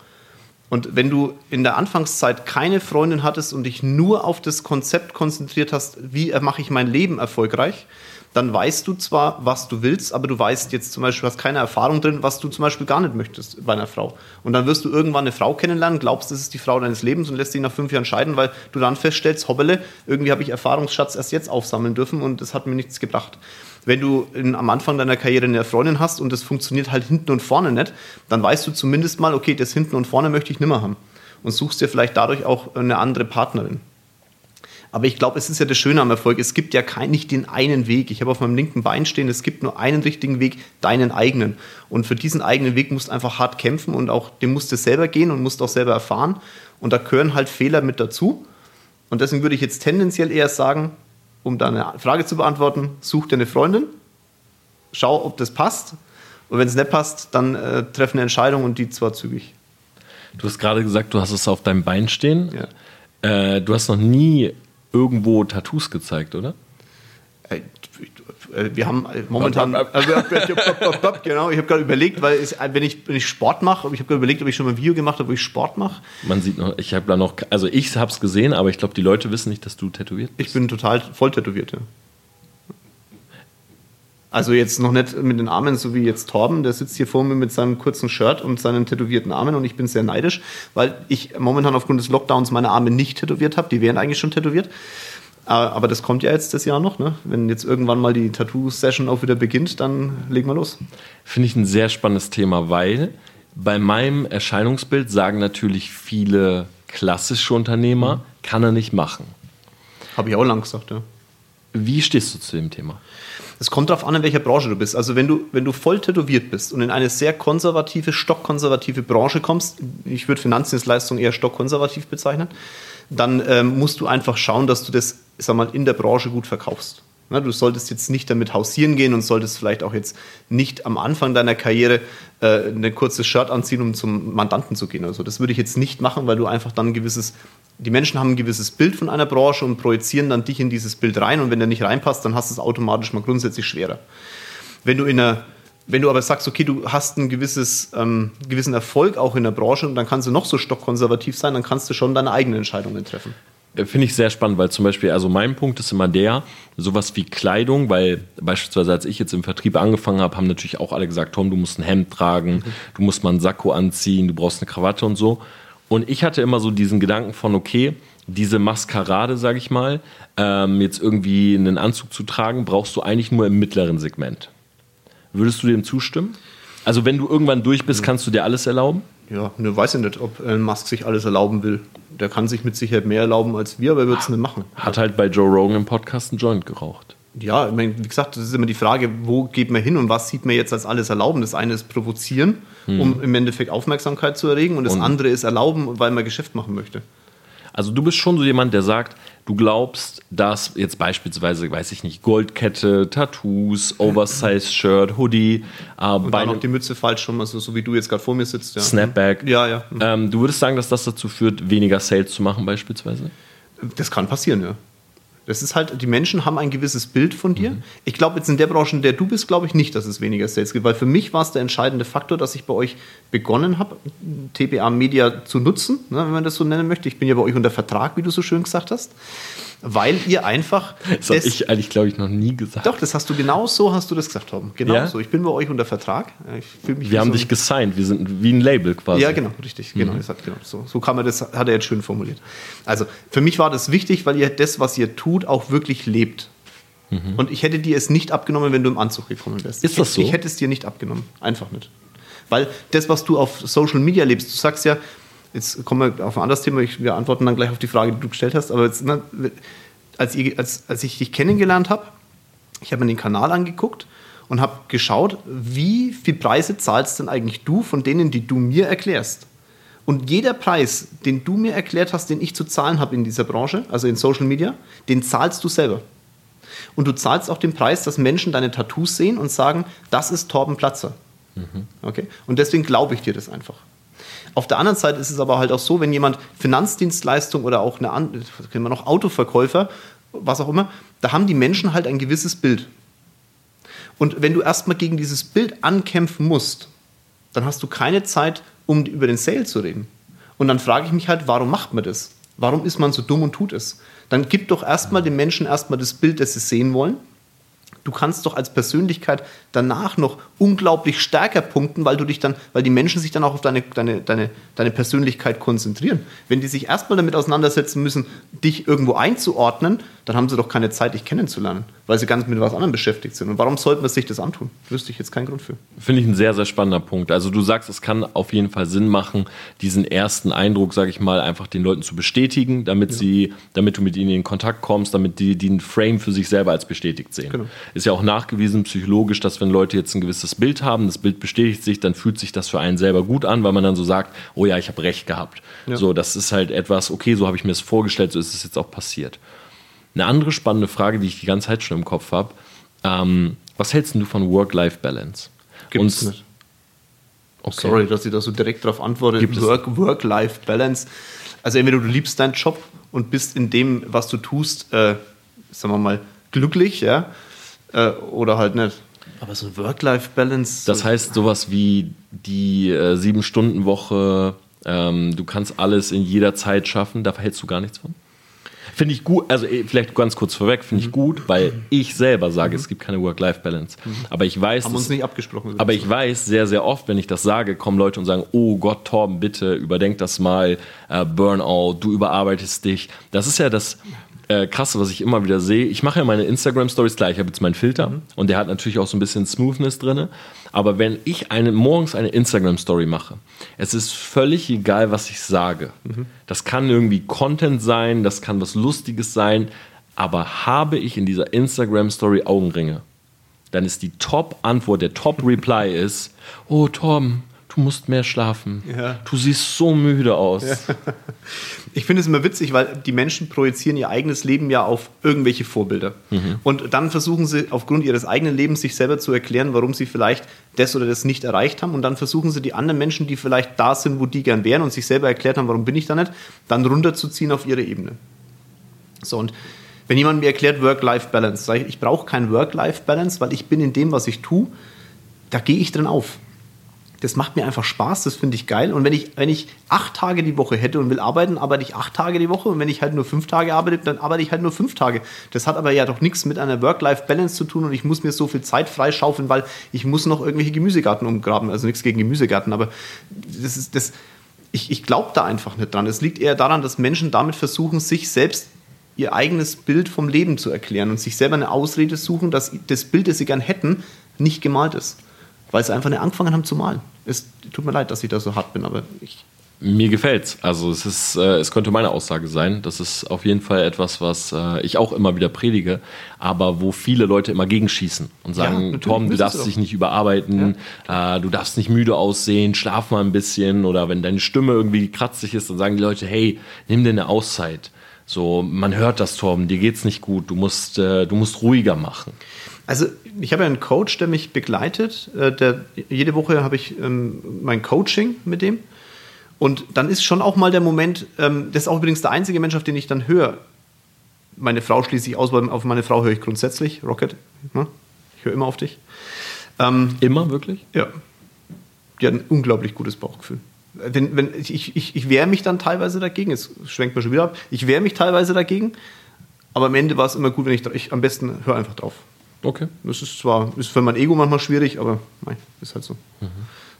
Und wenn du in der Anfangszeit keine Freundin hattest und dich nur auf das Konzept konzentriert hast, wie mache ich mein Leben erfolgreich, dann weißt du zwar, was du willst, aber du weißt jetzt zum Beispiel, hast keine Erfahrung drin, was du zum Beispiel gar nicht möchtest bei einer Frau. Und dann wirst du irgendwann eine Frau kennenlernen, glaubst, das ist die Frau deines Lebens und lässt dich nach fünf Jahren scheiden, weil du dann feststellst, hoppele, irgendwie habe ich Erfahrungsschatz erst jetzt aufsammeln dürfen und das hat mir nichts gebracht. Wenn du in, am Anfang deiner Karriere eine Freundin hast und das funktioniert halt hinten und vorne nicht, dann weißt du zumindest mal, okay, das hinten und vorne möchte ich nimmer haben. Und suchst dir vielleicht dadurch auch eine andere Partnerin. Aber ich glaube, es ist ja das Schöne am Erfolg. Es gibt ja kein, nicht den einen Weg. Ich habe auf meinem linken Bein stehen, es gibt nur einen richtigen Weg, deinen eigenen. Und für diesen eigenen Weg musst du einfach hart kämpfen und auch dem musst du selber gehen und musst auch selber erfahren. Und da gehören halt Fehler mit dazu. Und deswegen würde ich jetzt tendenziell eher sagen, um deine Frage zu beantworten, such dir eine Freundin, schau, ob das passt. Und wenn es nicht passt, dann äh, treff eine Entscheidung und die zwar zügig. Du hast gerade gesagt, du hast es auf deinem Bein stehen. Ja. Äh, du hast noch nie irgendwo Tattoos gezeigt, oder? Äh, wir haben momentan, genau, ich habe gerade überlegt, weil es, wenn, ich, wenn ich Sport mache, ich habe gerade überlegt, ob ich schon mal ein Video gemacht habe, wo ich Sport mache. Man sieht noch, ich habe da noch, also ich habe es gesehen, aber ich glaube, die Leute wissen nicht, dass du tätowiert bist. Ich bin total voll tätowiert, ja. Also jetzt noch nicht mit den Armen, so wie jetzt Torben, der sitzt hier vor mir mit seinem kurzen Shirt und seinen tätowierten Armen und ich bin sehr neidisch, weil ich momentan aufgrund des Lockdowns meine Arme nicht tätowiert habe. Die wären eigentlich schon tätowiert. Äh, aber das kommt ja jetzt das Jahr noch. Ne? Wenn jetzt irgendwann mal die Tattoo-Session auch wieder beginnt, dann legen wir los. Finde ich ein sehr spannendes Thema, weil bei meinem Erscheinungsbild sagen natürlich viele klassische Unternehmer, mhm. kann er nicht machen. Habe ich auch lang gesagt, ja. Wie stehst du zu dem Thema? Es kommt darauf an, in welcher Branche du bist. Also wenn du, wenn du voll tätowiert bist und in eine sehr konservative, stockkonservative Branche kommst, ich würde Finanzdienstleistungen eher stockkonservativ bezeichnen, dann ähm, musst du einfach schauen, dass du das sag mal, in der Branche gut verkaufst. Na, du solltest jetzt nicht damit hausieren gehen und solltest vielleicht auch jetzt nicht am Anfang deiner Karriere äh, ein kurzes Shirt anziehen, um zum Mandanten zu gehen. Also das würde ich jetzt nicht machen, weil du einfach dann ein gewisses, die Menschen haben ein gewisses Bild von einer Branche und projizieren dann dich in dieses Bild rein und wenn der nicht reinpasst, dann hast du es automatisch mal grundsätzlich schwerer. Wenn du in einer wenn du aber sagst, okay, du hast einen gewisses, ähm, gewissen Erfolg auch in der Branche und dann kannst du noch so stockkonservativ sein, dann kannst du schon deine eigenen Entscheidungen treffen. Finde ich sehr spannend, weil zum Beispiel, also mein Punkt ist immer der, sowas wie Kleidung, weil beispielsweise als ich jetzt im Vertrieb angefangen habe, haben natürlich auch alle gesagt, Tom, du musst ein Hemd tragen, mhm. du musst mal einen Sakko anziehen, du brauchst eine Krawatte und so. Und ich hatte immer so diesen Gedanken von, okay, diese Maskerade, sage ich mal, ähm, jetzt irgendwie einen Anzug zu tragen, brauchst du eigentlich nur im mittleren Segment. Würdest du dem zustimmen? Also wenn du irgendwann durch bist, kannst du dir alles erlauben? Ja, ne, weiß ich nicht, ob Elon Musk sich alles erlauben will. Der kann sich mit Sicherheit mehr erlauben als wir, aber er wird es nicht machen. Hat halt bei Joe Rogan im Podcast einen Joint geraucht. Ja, ich meine, wie gesagt, das ist immer die Frage, wo geht man hin und was sieht man jetzt als alles erlauben? Das eine ist provozieren. Um im Endeffekt Aufmerksamkeit zu erregen und das und andere ist erlauben, weil man Geschäft machen möchte. Also du bist schon so jemand, der sagt, du glaubst, dass jetzt beispielsweise, weiß ich nicht, Goldkette, Tattoos, Oversize-Shirt, Hoodie, äh, und dann auch die Mütze falsch rum, also so wie du jetzt gerade vor mir sitzt. Ja. Snapback. Ja, ja. Ähm, du würdest sagen, dass das dazu führt, weniger Sales zu machen beispielsweise? Das kann passieren, ja. Das ist halt, die Menschen haben ein gewisses Bild von dir. Mhm. Ich glaube jetzt in der Branche, in der du bist, glaube ich nicht, dass es weniger Sales gibt, weil für mich war es der entscheidende Faktor, dass ich bei euch begonnen habe, TBA Media zu nutzen, ne, wenn man das so nennen möchte. Ich bin ja bei euch unter Vertrag, wie du so schön gesagt hast weil ihr einfach. Das habe ich eigentlich, glaube ich, noch nie gesagt. Doch, das hast du genau so hast du das gesagt, Tom. Genau ja? so. Ich bin bei euch unter Vertrag. wir haben so dich gesigned. Wir sind wie ein Label quasi. Ja, genau, richtig. Genau, mhm. hat, genau so, so kann man das, hat er jetzt schön formuliert. Also für mich war das wichtig, weil ihr das, was ihr tut, auch wirklich lebt. Mhm. Und ich hätte dir es nicht abgenommen, wenn du im Anzug gekommen wärst. Ist das so? Ich hätte es dir nicht abgenommen. Einfach nicht. Weil das, was du auf Social Media lebst, du sagst ja, jetzt kommen wir auf ein anderes Thema, ich, wir antworten dann gleich auf die Frage, die du gestellt hast, aber jetzt, ne, als, ich, als, als ich dich kennengelernt habe, ich habe mir den Kanal angeguckt und habe geschaut, wie viel Preise zahlst denn eigentlich du von denen, die du mir erklärst. Und jeder Preis, den du mir erklärt hast, den ich zu zahlen habe in dieser Branche, also in Social Media, den zahlst du selber. Und du zahlst auch den Preis, dass Menschen deine Tattoos sehen und sagen, das ist Torben Platzer. Mhm. Okay? Und deswegen glaube ich dir das einfach. Auf der anderen Seite ist es aber halt auch so, wenn jemand Finanzdienstleistung oder auch eine, kennen wir noch Autoverkäufer, was auch immer, da haben die Menschen halt ein gewisses Bild. Und wenn du erstmal gegen dieses Bild ankämpfen musst, dann hast du keine Zeit, um über den Sale zu reden. Und dann frage ich mich halt, warum macht man das? Warum ist man so dumm und tut es? Dann gib doch erstmal den Menschen erstmal das Bild, das sie sehen wollen du kannst doch als Persönlichkeit danach noch unglaublich stärker punkten, weil du dich dann, weil die Menschen sich dann auch auf deine, deine, deine, deine Persönlichkeit konzentrieren. Wenn die sich erstmal damit auseinandersetzen müssen, dich irgendwo einzuordnen, dann haben sie doch keine Zeit, dich kennenzulernen, weil sie ganz mit was anderem beschäftigt sind. Und warum sollte man sich das antun? Wüsste ich jetzt keinen Grund für. Finde ich ein sehr, sehr spannender Punkt. Also du sagst, es kann auf jeden Fall Sinn machen, diesen ersten Eindruck, sage ich mal, einfach den Leuten zu bestätigen, damit ja. sie, damit du mit ihnen in Kontakt kommst, damit die den Frame für sich selber als bestätigt sehen. Genau. Ist ja auch nachgewiesen psychologisch, dass wenn Leute jetzt ein gewisses Bild haben, das Bild bestätigt sich, dann fühlt sich das für einen selber gut an, weil man dann so sagt, oh ja, ich habe recht gehabt. Ja. So, das ist halt etwas, okay, so habe ich mir es vorgestellt, so ist es jetzt auch passiert. Eine andere spannende Frage, die ich die ganze Zeit schon im Kopf habe, ähm, was hältst du von Work-Life-Balance? Gibt es nicht. Okay. Sorry, dass ich da so direkt darauf antworte. Work-Life-Balance. Also entweder du liebst deinen Job und bist in dem, was du tust, äh, sagen wir mal, glücklich, ja, äh, oder halt nicht. Aber so Work-Life-Balance. Das heißt sowas wie die äh, Sieben-Stunden-Woche, ähm, du kannst alles in jeder Zeit schaffen, da hältst du gar nichts von? Finde ich gut, also eh, vielleicht ganz kurz vorweg, finde ich mhm. gut, weil ich selber sage, mhm. es gibt keine Work-Life-Balance. Mhm. Aber ich weiß. Haben uns nicht abgesprochen. Aber ich weiß sehr, sehr oft, wenn ich das sage, kommen Leute und sagen: Oh Gott, Torben, bitte überdenk das mal, äh, Burnout, du überarbeitest dich. Das ist ja das äh, Krasse, was ich immer wieder sehe. Ich mache ja meine Instagram-Stories klar, ich habe jetzt meinen Filter mhm. und der hat natürlich auch so ein bisschen Smoothness drin. Aber wenn ich eine, morgens eine Instagram-Story mache, es ist völlig egal, was ich sage. Mhm. Das kann irgendwie Content sein, das kann was Lustiges sein, aber habe ich in dieser Instagram-Story Augenringe, dann ist die Top-Antwort, der Top-Reply ist, oh Tom, du musst mehr schlafen. Ja. Du siehst so müde aus. Ja. Ich finde es immer witzig, weil die Menschen projizieren ihr eigenes Leben ja auf irgendwelche Vorbilder. Mhm. Und dann versuchen sie aufgrund ihres eigenen Lebens sich selber zu erklären, warum sie vielleicht das oder das nicht erreicht haben. Und dann versuchen sie die anderen Menschen, die vielleicht da sind, wo die gern wären und sich selber erklärt haben, warum bin ich da nicht, dann runterzuziehen auf ihre Ebene. So, und wenn jemand mir erklärt Work-Life-Balance, sage ich, ich brauche kein Work-Life-Balance, weil ich bin in dem, was ich tue, da gehe ich drin auf das macht mir einfach Spaß, das finde ich geil. Und wenn ich, wenn ich acht Tage die Woche hätte und will arbeiten, arbeite ich acht Tage die Woche. Und wenn ich halt nur fünf Tage arbeite, dann arbeite ich halt nur fünf Tage. Das hat aber ja doch nichts mit einer Work-Life-Balance zu tun und ich muss mir so viel Zeit freischaufeln, weil ich muss noch irgendwelche Gemüsegarten umgraben. Also nichts gegen Gemüsegarten, aber das ist das. Ich, ich glaube da einfach nicht dran. Es liegt eher daran, dass Menschen damit versuchen, sich selbst ihr eigenes Bild vom Leben zu erklären und sich selber eine Ausrede suchen, dass das Bild, das sie gern hätten, nicht gemalt ist. Weil sie einfach nicht angefangen haben zu malen es tut mir leid, dass ich da so hart bin, aber ich. Mir gefällt's. Also es ist, äh, es könnte meine Aussage sein. Das ist auf jeden Fall etwas, was äh, ich auch immer wieder predige, aber wo viele Leute immer gegenschießen und sagen, ja, Tom, du darfst dich nicht überarbeiten, ja. äh, du darfst nicht müde aussehen, schlaf mal ein bisschen oder wenn deine Stimme irgendwie kratzig ist, dann sagen die Leute, hey, nimm dir eine Auszeit. So, man hört das, Torben, dir geht's nicht gut, du musst, äh, du musst ruhiger machen. Also ich habe einen Coach, der mich begleitet. Äh, der, jede Woche habe ich ähm, mein Coaching mit dem. Und dann ist schon auch mal der Moment, ähm, das ist auch übrigens der einzige Mensch, auf den ich dann höre, meine Frau schließe ich aus, weil auf meine Frau höre ich grundsätzlich, Rocket. Ne? Ich höre immer auf dich. Ähm, immer wirklich? Ja. Die hat ein unglaublich gutes Bauchgefühl. Wenn, wenn, ich, ich, ich wehre mich dann teilweise dagegen, es schwenkt mir schon wieder ab, ich wehre mich teilweise dagegen, aber am Ende war es immer gut, wenn ich, ich am besten höre einfach drauf. Okay. Das ist zwar ist für mein Ego manchmal schwierig, aber nein, ist halt so. Mhm.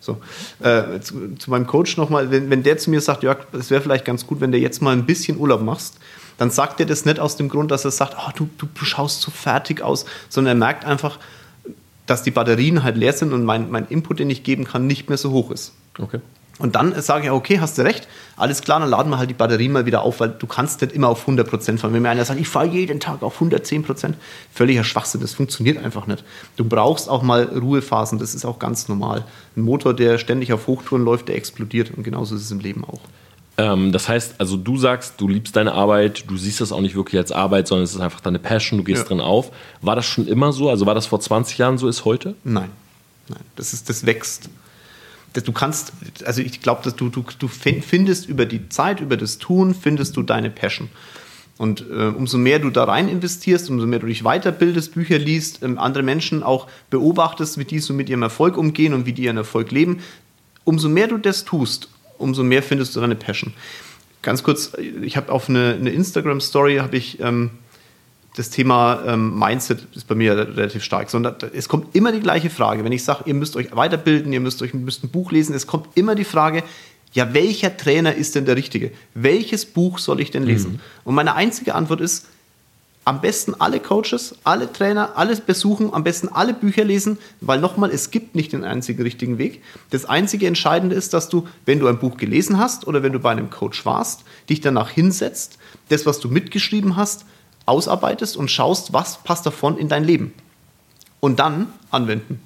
So, äh, zu, zu, meinem Coach nochmal, wenn, wenn der zu mir sagt, Jörg, es wäre vielleicht ganz gut, wenn du jetzt mal ein bisschen Urlaub machst, dann sagt er das nicht aus dem Grund, dass er sagt, oh, du, du, du schaust so fertig aus, sondern er merkt einfach, dass die Batterien halt leer sind und mein, mein Input, den ich geben kann, nicht mehr so hoch ist. Okay. Und dann sage ich, okay, hast du recht, alles klar, dann laden wir halt die Batterien mal wieder auf, weil du kannst nicht immer auf 100% fahren. Wenn mir einer sagt, ich fahre jeden Tag auf 110%, völliger Schwachsinn, das funktioniert einfach nicht. Du brauchst auch mal Ruhephasen, das ist auch ganz normal. Ein Motor, der ständig auf Hochtouren läuft, der explodiert und genauso ist es im Leben auch. Ähm, das heißt, also du sagst, du liebst deine Arbeit, du siehst das auch nicht wirklich als Arbeit, sondern es ist einfach deine Passion, du gehst ja. drin auf. War das schon immer so? Also war das vor 20 Jahren so, ist heute? Nein. Nein, das, ist, das wächst du kannst, also ich glaube, dass du, du, du findest über die Zeit, über das Tun, findest du deine Passion. Und äh, umso mehr du da rein investierst, umso mehr du dich weiterbildest, Bücher liest, ähm, andere Menschen auch beobachtest, wie die so mit ihrem Erfolg umgehen und wie die ihren Erfolg leben, umso mehr du das tust, umso mehr findest du deine Passion. Ganz kurz, ich habe auf eine, eine Instagram-Story, habe ich ähm, das Thema ähm, Mindset ist bei mir relativ stark, sondern es kommt immer die gleiche Frage. Wenn ich sage, ihr müsst euch weiterbilden, ihr müsst euch müsst ein Buch lesen, es kommt immer die Frage, ja, welcher Trainer ist denn der richtige? Welches Buch soll ich denn lesen? Mhm. Und meine einzige Antwort ist, am besten alle Coaches, alle Trainer, alles besuchen, am besten alle Bücher lesen, weil nochmal, es gibt nicht den einzigen richtigen Weg. Das einzige Entscheidende ist, dass du, wenn du ein Buch gelesen hast oder wenn du bei einem Coach warst, dich danach hinsetzt, das, was du mitgeschrieben hast, ausarbeitest und schaust, was passt davon in dein Leben. Und dann anwenden.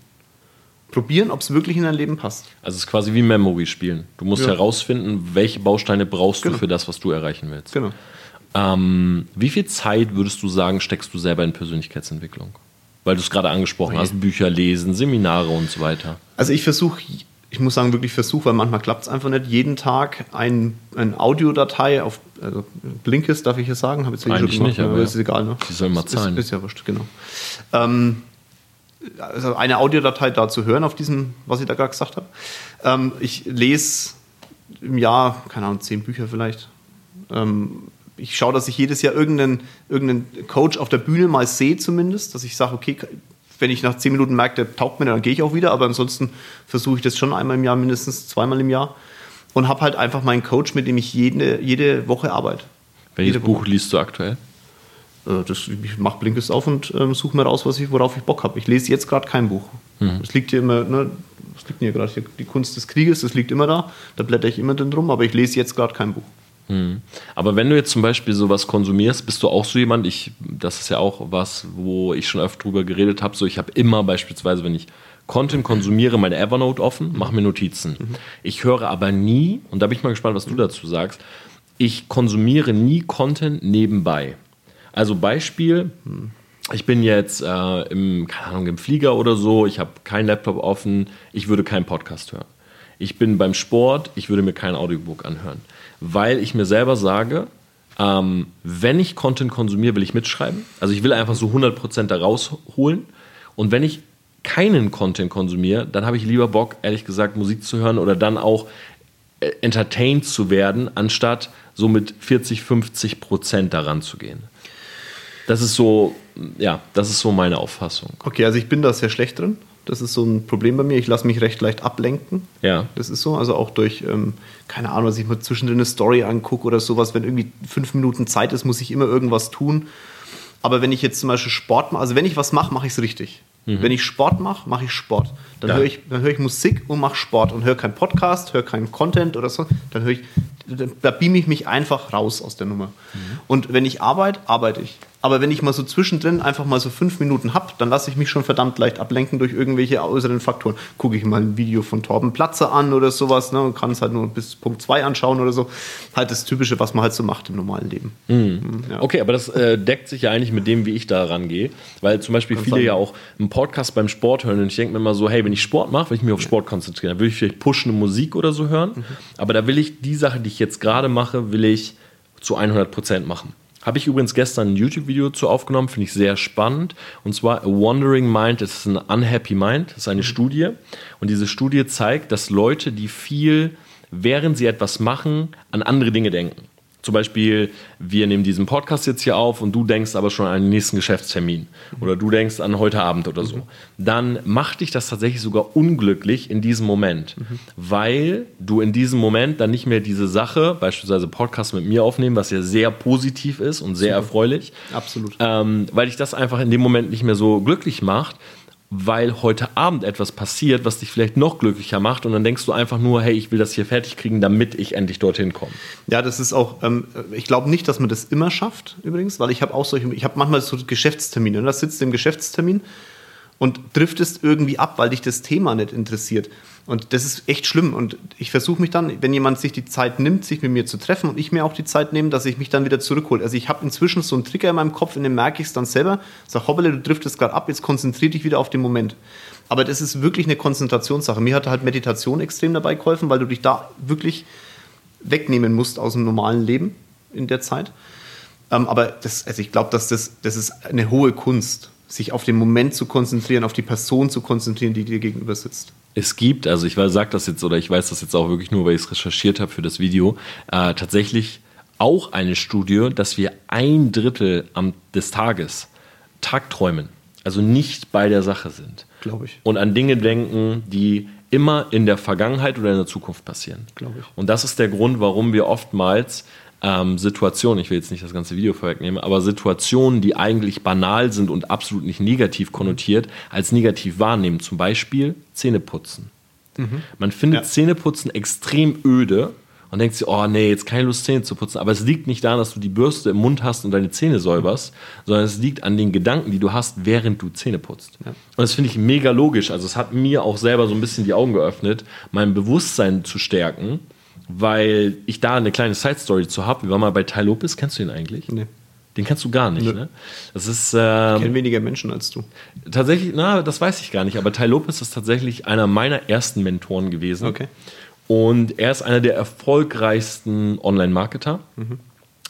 Probieren, ob es wirklich in dein Leben passt. Also es ist quasi wie Memory spielen. Du musst ja. herausfinden, welche Bausteine brauchst genau. du für das, was du erreichen willst. Genau. Ähm, wie viel Zeit würdest du sagen, steckst du selber in Persönlichkeitsentwicklung? Weil du es gerade angesprochen okay. hast, Bücher lesen, Seminare und so weiter. Also ich versuche ich muss sagen, wirklich Versuch, weil manchmal klappt es einfach nicht. Jeden Tag ein, ein Audiodatei auf also Blinkist, darf ich hier sagen? Habe jetzt Eigentlich nicht, aber ist egal. Ne? Die sollen mal zahlen. Ist, ist ja wurscht, genau. Ähm, also eine Audiodatei da zu hören auf diesem, was ich da gerade gesagt habe. Ähm, ich lese im Jahr, keine Ahnung, zehn Bücher vielleicht. Ähm, ich schaue, dass ich jedes Jahr irgendeinen, irgendeinen Coach auf der Bühne mal sehe zumindest, dass ich sage, okay, wenn ich nach zehn Minuten merke, der taugt mir, dann gehe ich auch wieder. Aber ansonsten versuche ich das schon einmal im Jahr, mindestens zweimal im Jahr. Und habe halt einfach meinen Coach, mit dem ich jede, jede Woche arbeite. Welches jede Buch Woche. liest du aktuell? Äh, das, ich mache Blinkes auf und ähm, suche mir raus, was ich, worauf ich Bock habe. Ich lese jetzt gerade kein Buch. Mhm. Es liegt hier immer, ne, es liegt hier gerade die Kunst des Krieges, das liegt immer da. Da blätter ich immer drin drum, aber ich lese jetzt gerade kein Buch. Hm. Aber wenn du jetzt zum Beispiel sowas konsumierst, bist du auch so jemand, ich, das ist ja auch was, wo ich schon öfter drüber geredet habe, so ich habe immer beispielsweise, wenn ich Content konsumiere, meine Evernote offen, mache mir Notizen. Mhm. Ich höre aber nie, und da bin ich mal gespannt, was du dazu sagst, ich konsumiere nie Content nebenbei. Also Beispiel, ich bin jetzt äh, im, keine Ahnung, im Flieger oder so, ich habe keinen Laptop offen, ich würde keinen Podcast hören. Ich bin beim Sport, ich würde mir kein Audiobook anhören weil ich mir selber sage, ähm, wenn ich Content konsumiere, will ich mitschreiben. Also ich will einfach so 100% da rausholen. Und wenn ich keinen Content konsumiere, dann habe ich lieber Bock, ehrlich gesagt, Musik zu hören oder dann auch äh, entertained zu werden, anstatt so mit 40, 50 Prozent daran zu gehen. Das ist so, ja, das ist so meine Auffassung. Okay, also ich bin da sehr schlecht drin. Das ist so ein Problem bei mir. Ich lasse mich recht leicht ablenken. Ja. Das ist so. Also auch durch, ähm, keine Ahnung, was ich mal zwischendrin eine Story angucke oder sowas. Wenn irgendwie fünf Minuten Zeit ist, muss ich immer irgendwas tun. Aber wenn ich jetzt zum Beispiel Sport mache, also wenn ich was mache, mache ich es richtig. Mhm. Wenn ich Sport mache, mache ich Sport. Dann ja. höre ich, hör ich Musik und mache Sport und höre keinen Podcast, höre keinen Content oder so. Dann höre ich, da beame ich mich einfach raus aus der Nummer. Mhm. Und wenn ich arbeite, arbeite ich. Aber wenn ich mal so zwischendrin einfach mal so fünf Minuten habe, dann lasse ich mich schon verdammt leicht ablenken durch irgendwelche äußeren Faktoren. Gucke ich mal ein Video von Torben Platze an oder sowas ne, und kann es halt nur bis Punkt 2 anschauen oder so. Halt das Typische, was man halt so macht im normalen Leben. Mhm. mhm. Ja. Okay, aber das äh, deckt sich ja eigentlich mit dem, wie ich da rangehe. Weil zum Beispiel viele ja auch einen Podcast beim Sport hören und ich denke mir immer so, hey, wenn ich Sport mache, will ich mich auf Sport konzentrieren. Dann will ich vielleicht pushende Musik oder so hören. Mhm. Aber da will ich die Sache, die ich jetzt gerade mache, will ich zu 100 Prozent machen. Habe ich übrigens gestern ein YouTube-Video zu aufgenommen, finde ich sehr spannend. Und zwar A Wandering Mind, das ist ein Unhappy Mind, das ist eine mhm. Studie. Und diese Studie zeigt, dass Leute, die viel, während sie etwas machen, an andere Dinge denken. Zum Beispiel, wir nehmen diesen Podcast jetzt hier auf und du denkst aber schon an den nächsten Geschäftstermin oder du denkst an heute Abend oder so. Dann macht dich das tatsächlich sogar unglücklich in diesem Moment, mhm. weil du in diesem Moment dann nicht mehr diese Sache, beispielsweise Podcast mit mir aufnehmen, was ja sehr positiv ist und sehr Super. erfreulich. Absolut. Ähm, weil dich das einfach in dem Moment nicht mehr so glücklich macht, weil heute Abend etwas passiert, was dich vielleicht noch glücklicher macht und dann denkst du einfach nur, hey, ich will das hier fertig kriegen, damit ich endlich dorthin komme. Ja, das ist auch, ähm, ich glaube nicht, dass man das immer schafft übrigens, weil ich habe auch solche, ich habe manchmal so Geschäftstermine, ne? da sitzt im Geschäftstermin und driftest irgendwie ab, weil dich das Thema nicht interessiert. Und das ist echt schlimm. Und ich versuche mich dann, wenn jemand sich die Zeit nimmt, sich mit mir zu treffen und ich mir auch die Zeit nehme, dass ich mich dann wieder zurückhole. Also ich habe inzwischen so einen Trigger in meinem Kopf, in dem merke ich es dann selber. Sag, hoppele, du driftest gerade ab, jetzt konzentriere dich wieder auf den Moment. Aber das ist wirklich eine Konzentrationssache. Mir hat halt Meditation extrem dabei geholfen, weil du dich da wirklich wegnehmen musst aus dem normalen Leben in der Zeit. Ähm, aber das, also ich glaube, dass das, das ist eine hohe Kunst, sich auf den Moment zu konzentrieren, auf die Person zu konzentrieren, die dir gegenüber sitzt es gibt, also ich sage das jetzt oder ich weiß das jetzt auch wirklich nur, weil ich es recherchiert habe für das Video, äh, tatsächlich auch eine Studie, dass wir ein Drittel am, des Tages tagträumen, also nicht bei der Sache sind. Glaube ich. Und an Dinge denken, die immer in der Vergangenheit oder in der Zukunft passieren. Glaube ich. Und das ist der Grund, warum wir oftmals ähm, Situationen, ich will jetzt nicht das ganze Video vorwegnehmen, aber Situationen, die eigentlich banal sind und absolut nicht negativ konnotiert, als negativ wahrnehmen. Zum Beispiel Zähneputzen. Mhm. Man findet ja. Zähneputzen extrem öde und denkt sich, oh nee, jetzt keine Lust, Zähne zu putzen. Aber es liegt nicht daran, dass du die Bürste im Mund hast und deine Zähne säuberst, sondern es liegt an den Gedanken, die du hast, während du Zähne putzt. Ja. Und das finde ich mega logisch. Also es hat mir auch selber so ein bisschen die Augen geöffnet, mein Bewusstsein zu stärken weil ich da eine kleine Side-Story zu habe. Wir waren mal bei Ty Lopez, kennst du ihn eigentlich? Nee. Den kennst du gar nicht, Nö. ne? Das ist. Ähm, ich kenne weniger Menschen als du. Tatsächlich, na, das weiß ich gar nicht, aber Ty Lopez ist tatsächlich einer meiner ersten Mentoren gewesen. Okay. Und er ist einer der erfolgreichsten Online-Marketer. Mhm.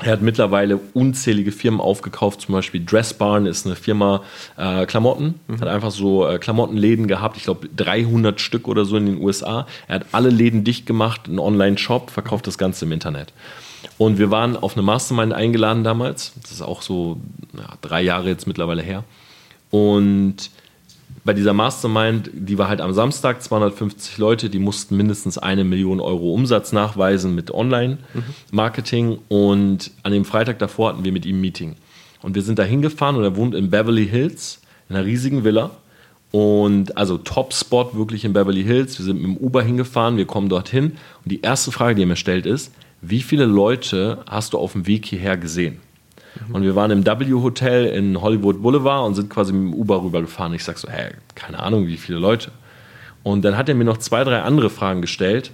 Er hat mittlerweile unzählige Firmen aufgekauft, zum Beispiel Dressbarn ist eine Firma äh, Klamotten, mhm. hat einfach so äh, Klamottenläden gehabt, ich glaube 300 Stück oder so in den USA. Er hat alle Läden dicht gemacht, einen Online-Shop, verkauft das Ganze im Internet. Und wir waren auf eine Mastermind eingeladen damals, das ist auch so ja, drei Jahre jetzt mittlerweile her. Und bei dieser Mastermind, die war halt am Samstag, 250 Leute, die mussten mindestens eine Million Euro Umsatz nachweisen mit Online-Marketing. Und an dem Freitag davor hatten wir mit ihm ein Meeting. Und wir sind da hingefahren und er wohnt in Beverly Hills, in einer riesigen Villa. Und also Top-Spot wirklich in Beverly Hills. Wir sind mit dem Uber hingefahren, wir kommen dorthin. Und die erste Frage, die er mir stellt, ist: Wie viele Leute hast du auf dem Weg hierher gesehen? Mhm. Und wir waren im W-Hotel in Hollywood Boulevard und sind quasi mit dem Uber rübergefahren. Ich sag so, hä, keine Ahnung, wie viele Leute. Und dann hat er mir noch zwei, drei andere Fragen gestellt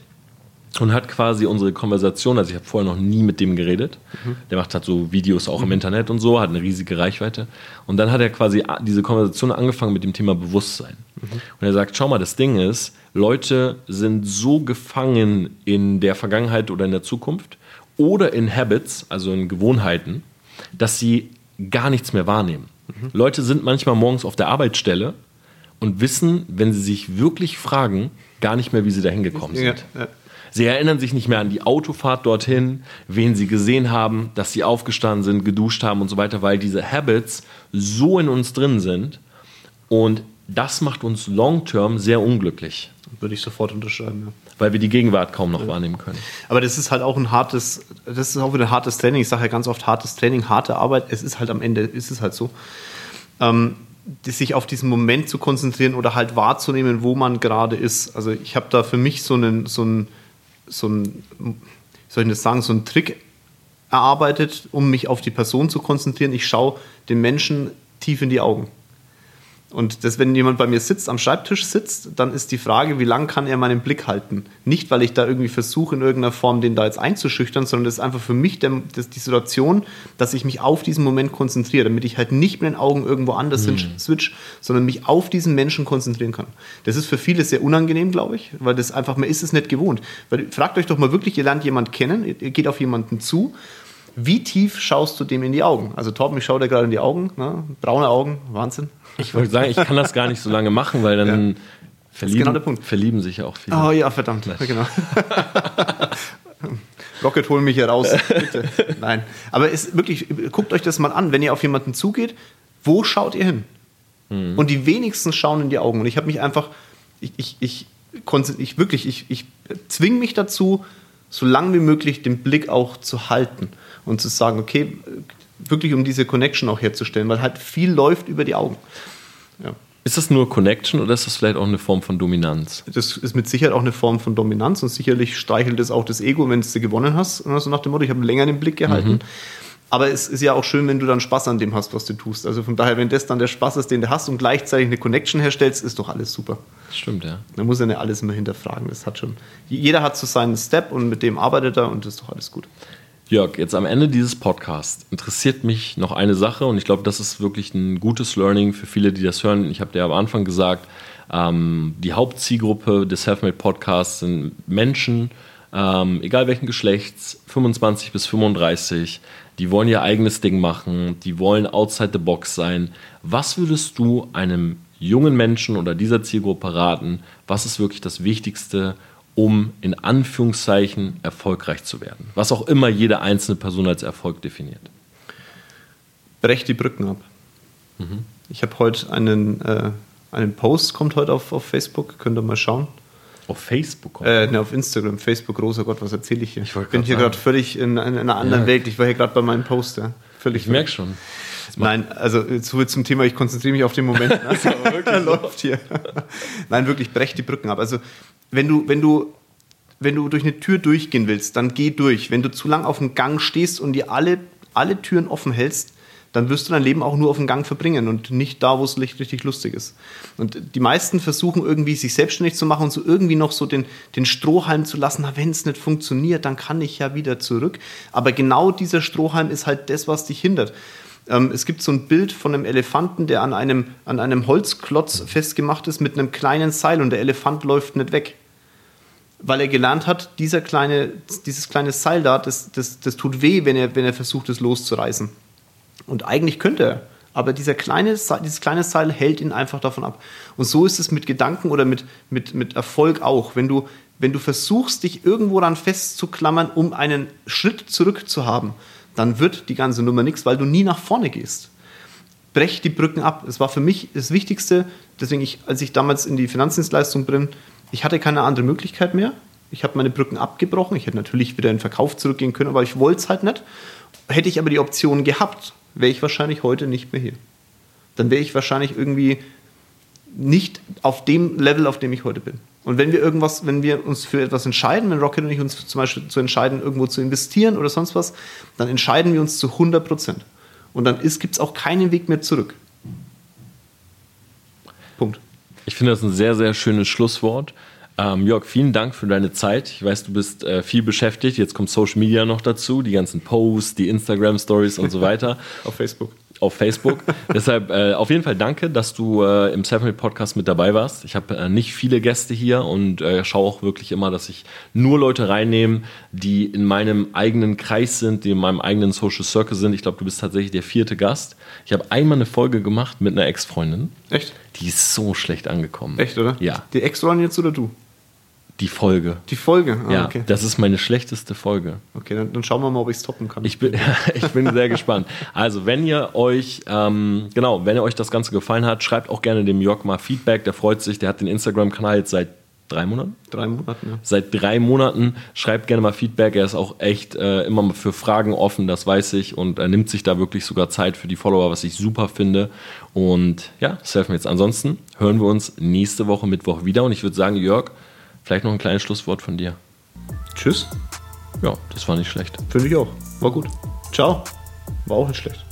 und hat quasi unsere Konversation, also ich habe vorher noch nie mit dem geredet, mhm. der macht halt so Videos auch mhm. im Internet und so, hat eine riesige Reichweite. Und dann hat er quasi diese Konversation angefangen mit dem Thema Bewusstsein. Mhm. Und er sagt, schau mal, das Ding ist, Leute sind so gefangen in der Vergangenheit oder in der Zukunft oder in Habits, also in Gewohnheiten, dass sie gar nichts mehr wahrnehmen. Mhm. Leute sind manchmal morgens auf der Arbeitsstelle und wissen, wenn sie sich wirklich fragen, gar nicht mehr, wie sie dahin gekommen sind. Ja, ja. Sie erinnern sich nicht mehr an die Autofahrt dorthin, wen sie gesehen haben, dass sie aufgestanden sind, geduscht haben und so weiter, weil diese Habits so in uns drin sind und das macht uns long-term sehr unglücklich. Würde ich sofort unterschreiben, ja weil wir die Gegenwart kaum noch wahrnehmen können. Aber das ist halt auch ein hartes, das ist auch wieder hartes Training. Ich sage ja ganz oft hartes Training, harte Arbeit. Es ist halt am Ende, ist es halt so. Ähm, sich auf diesen Moment zu konzentrieren oder halt wahrzunehmen, wo man gerade ist. Also ich habe da für mich so einen, so einen, so einen, soll ich das sagen, so einen Trick erarbeitet, um mich auf die Person zu konzentrieren. Ich schaue den Menschen tief in die Augen. Und das, wenn jemand bei mir sitzt, am Schreibtisch sitzt, dann ist die Frage, wie lange kann er meinen Blick halten? Nicht, weil ich da irgendwie versuche, in irgendeiner Form den da jetzt einzuschüchtern, sondern das ist einfach für mich der, das, die Situation, dass ich mich auf diesen Moment konzentriere, damit ich halt nicht mit den Augen irgendwo anders mhm. switch, sondern mich auf diesen Menschen konzentrieren kann. Das ist für viele sehr unangenehm, glaube ich, weil das einfach, man ist es nicht gewohnt. Weil fragt euch doch mal wirklich, ihr lernt jemanden kennen, ihr geht auf jemanden zu wie tief schaust du dem in die Augen? Also Torben, ich schaue dir gerade in die Augen, ne? braune Augen, Wahnsinn. Ich wollte sagen, ich kann das gar nicht so lange machen, weil dann ja. verlieben, genau verlieben sich ja auch viele. Oh ja, verdammt. Ja, genau. Rocket, hol mich hier raus, bitte. Nein. Aber es wirklich, guckt euch das mal an, wenn ihr auf jemanden zugeht, wo schaut ihr hin? Mhm. Und die wenigsten schauen in die Augen. Und ich habe mich einfach, ich, ich, ich, ich wirklich, ich, ich zwinge mich dazu, so lange wie möglich den Blick auch zu halten und zu sagen, okay, wirklich um diese Connection auch herzustellen, weil halt viel läuft über die Augen. Ja. Ist das nur Connection oder ist das vielleicht auch eine Form von Dominanz? Das ist mit Sicherheit auch eine Form von Dominanz und sicherlich streichelt es auch das Ego, wenn du gewonnen hast. Also nach dem Motto, ich habe länger den Blick gehalten. Mhm. Aber es ist ja auch schön, wenn du dann Spaß an dem hast, was du tust. Also von daher, wenn das dann der Spaß ist, den du hast und gleichzeitig eine Connection herstellst, ist doch alles super. Stimmt, ja. Man muss ja nicht alles immer hinterfragen. Das hat schon. Jeder hat so seinen Step und mit dem arbeitet er und das ist doch alles gut. Jörg, jetzt am Ende dieses Podcasts interessiert mich noch eine Sache und ich glaube, das ist wirklich ein gutes Learning für viele, die das hören. Ich habe dir am Anfang gesagt, ähm, die Hauptzielgruppe des Selfmade Podcasts sind Menschen, ähm, egal welchen Geschlechts, 25 bis 35, die wollen ihr eigenes Ding machen, die wollen outside the box sein. Was würdest du einem jungen Menschen oder dieser Zielgruppe raten? Was ist wirklich das Wichtigste, um in Anführungszeichen erfolgreich zu werden. Was auch immer jede einzelne Person als Erfolg definiert. Brecht die Brücken ab. Mhm. Ich habe heute einen, äh, einen Post, kommt heute auf, auf Facebook, könnt ihr mal schauen. Auf Facebook? Äh, ne, auf Instagram, Facebook, großer Gott, was erzähle ich hier? Ich bin hier gerade völlig in, in, einer anderen ja. Welt. Ich war hier gerade bei meinem Post. Ja. Völlig ich merke schon. Nein, also so zum Thema, ich konzentriere mich auf den Moment. Ne? läuft hier. Nein, wirklich, brech die Brücken ab. Also wenn du, wenn du, wenn du durch eine Tür durchgehen willst, dann geh durch. Wenn du zu lang auf dem Gang stehst und dir alle, alle Türen offen hältst, dann wirst du dein Leben auch nur auf dem Gang verbringen und nicht da, wo es richtig lustig ist. Und die meisten versuchen irgendwie, sich selbstständig zu machen und so irgendwie noch so den, den Strohhalm zu lassen, wenn es nicht funktioniert, dann kann ich ja wieder zurück. Aber genau dieser Strohhalm ist halt das, was dich hindert. Ähm, es gibt so ein Bild von einem Elefanten, der an einem, an einem Holzklotz festgemacht ist mit einem kleinen Seil und der Elefant läuft nicht weg weil er gelernt hat, dieser kleine, dieses kleine Seil da, das, das, das tut weh, wenn er, wenn er versucht, es loszureißen. Und eigentlich könnte er, aber dieser kleine, dieses kleine Seil hält ihn einfach davon ab. Und so ist es mit Gedanken oder mit, mit, mit Erfolg auch. Wenn du, wenn du versuchst, dich irgendwo dann festzuklammern, um einen Schritt zurück zu haben, dann wird die ganze Nummer nichts, weil du nie nach vorne gehst. Brech die Brücken ab. Es war für mich das Wichtigste, deswegen, ich, als ich damals in die Finanzdienstleistung bin, ich hatte keine andere Möglichkeit mehr. Ich habe meine Brücken abgebrochen. Ich hätte natürlich wieder in den Verkauf zurückgehen können, aber ich wollte es halt nicht. Hätte ich aber die Option gehabt, wäre ich wahrscheinlich heute nicht mehr hier. Dann wäre ich wahrscheinlich irgendwie nicht auf dem Level, auf dem ich heute bin. Und wenn wir irgendwas, wenn wir uns für etwas entscheiden, wenn Rocket und ich uns zum Beispiel zu entscheiden, irgendwo zu investieren oder sonst was, dann entscheiden wir uns zu 100 Prozent. Und dann gibt es auch keinen Weg mehr zurück. Punkt. Ich finde das ein sehr, sehr schönes Schlusswort. Ähm, Jörg, vielen Dank für deine Zeit. Ich weiß, du bist äh, viel beschäftigt. Jetzt kommt Social Media noch dazu, die ganzen Posts, die Instagram Stories und so weiter. Auf Facebook. Auf Facebook. Deshalb äh, auf jeden Fall danke, dass du äh, im Seven Podcast mit dabei warst. Ich habe äh, nicht viele Gäste hier und äh, schaue auch wirklich immer, dass ich nur Leute reinnehme, die in meinem eigenen Kreis sind, die in meinem eigenen Social Circle sind. Ich glaube, du bist tatsächlich der vierte Gast. Ich habe einmal eine Folge gemacht mit einer Ex-Freundin. Echt? Die ist so schlecht angekommen. Echt, oder? Ja. Die Ex-Freundin jetzt oder du? Die Folge. Die Folge? Ah, ja, okay. das ist meine schlechteste Folge. Okay, dann, dann schauen wir mal, ob ich es toppen kann. Ich bin, ich bin sehr gespannt. Also, wenn ihr euch, ähm, genau, wenn ihr euch das Ganze gefallen hat, schreibt auch gerne dem Jörg mal Feedback. Der freut sich, der hat den Instagram-Kanal jetzt seit drei Monaten? Drei Monaten, ja. Seit drei Monaten. Schreibt gerne mal Feedback. Er ist auch echt äh, immer für Fragen offen, das weiß ich. Und er nimmt sich da wirklich sogar Zeit für die Follower, was ich super finde. Und ja, das helfen wir jetzt. Ansonsten hören wir uns nächste Woche Mittwoch wieder. Und ich würde sagen, Jörg, Vielleicht noch ein kleines Schlusswort von dir. Tschüss. Ja, das war nicht schlecht. Finde ich auch. War gut. Ciao. War auch nicht schlecht.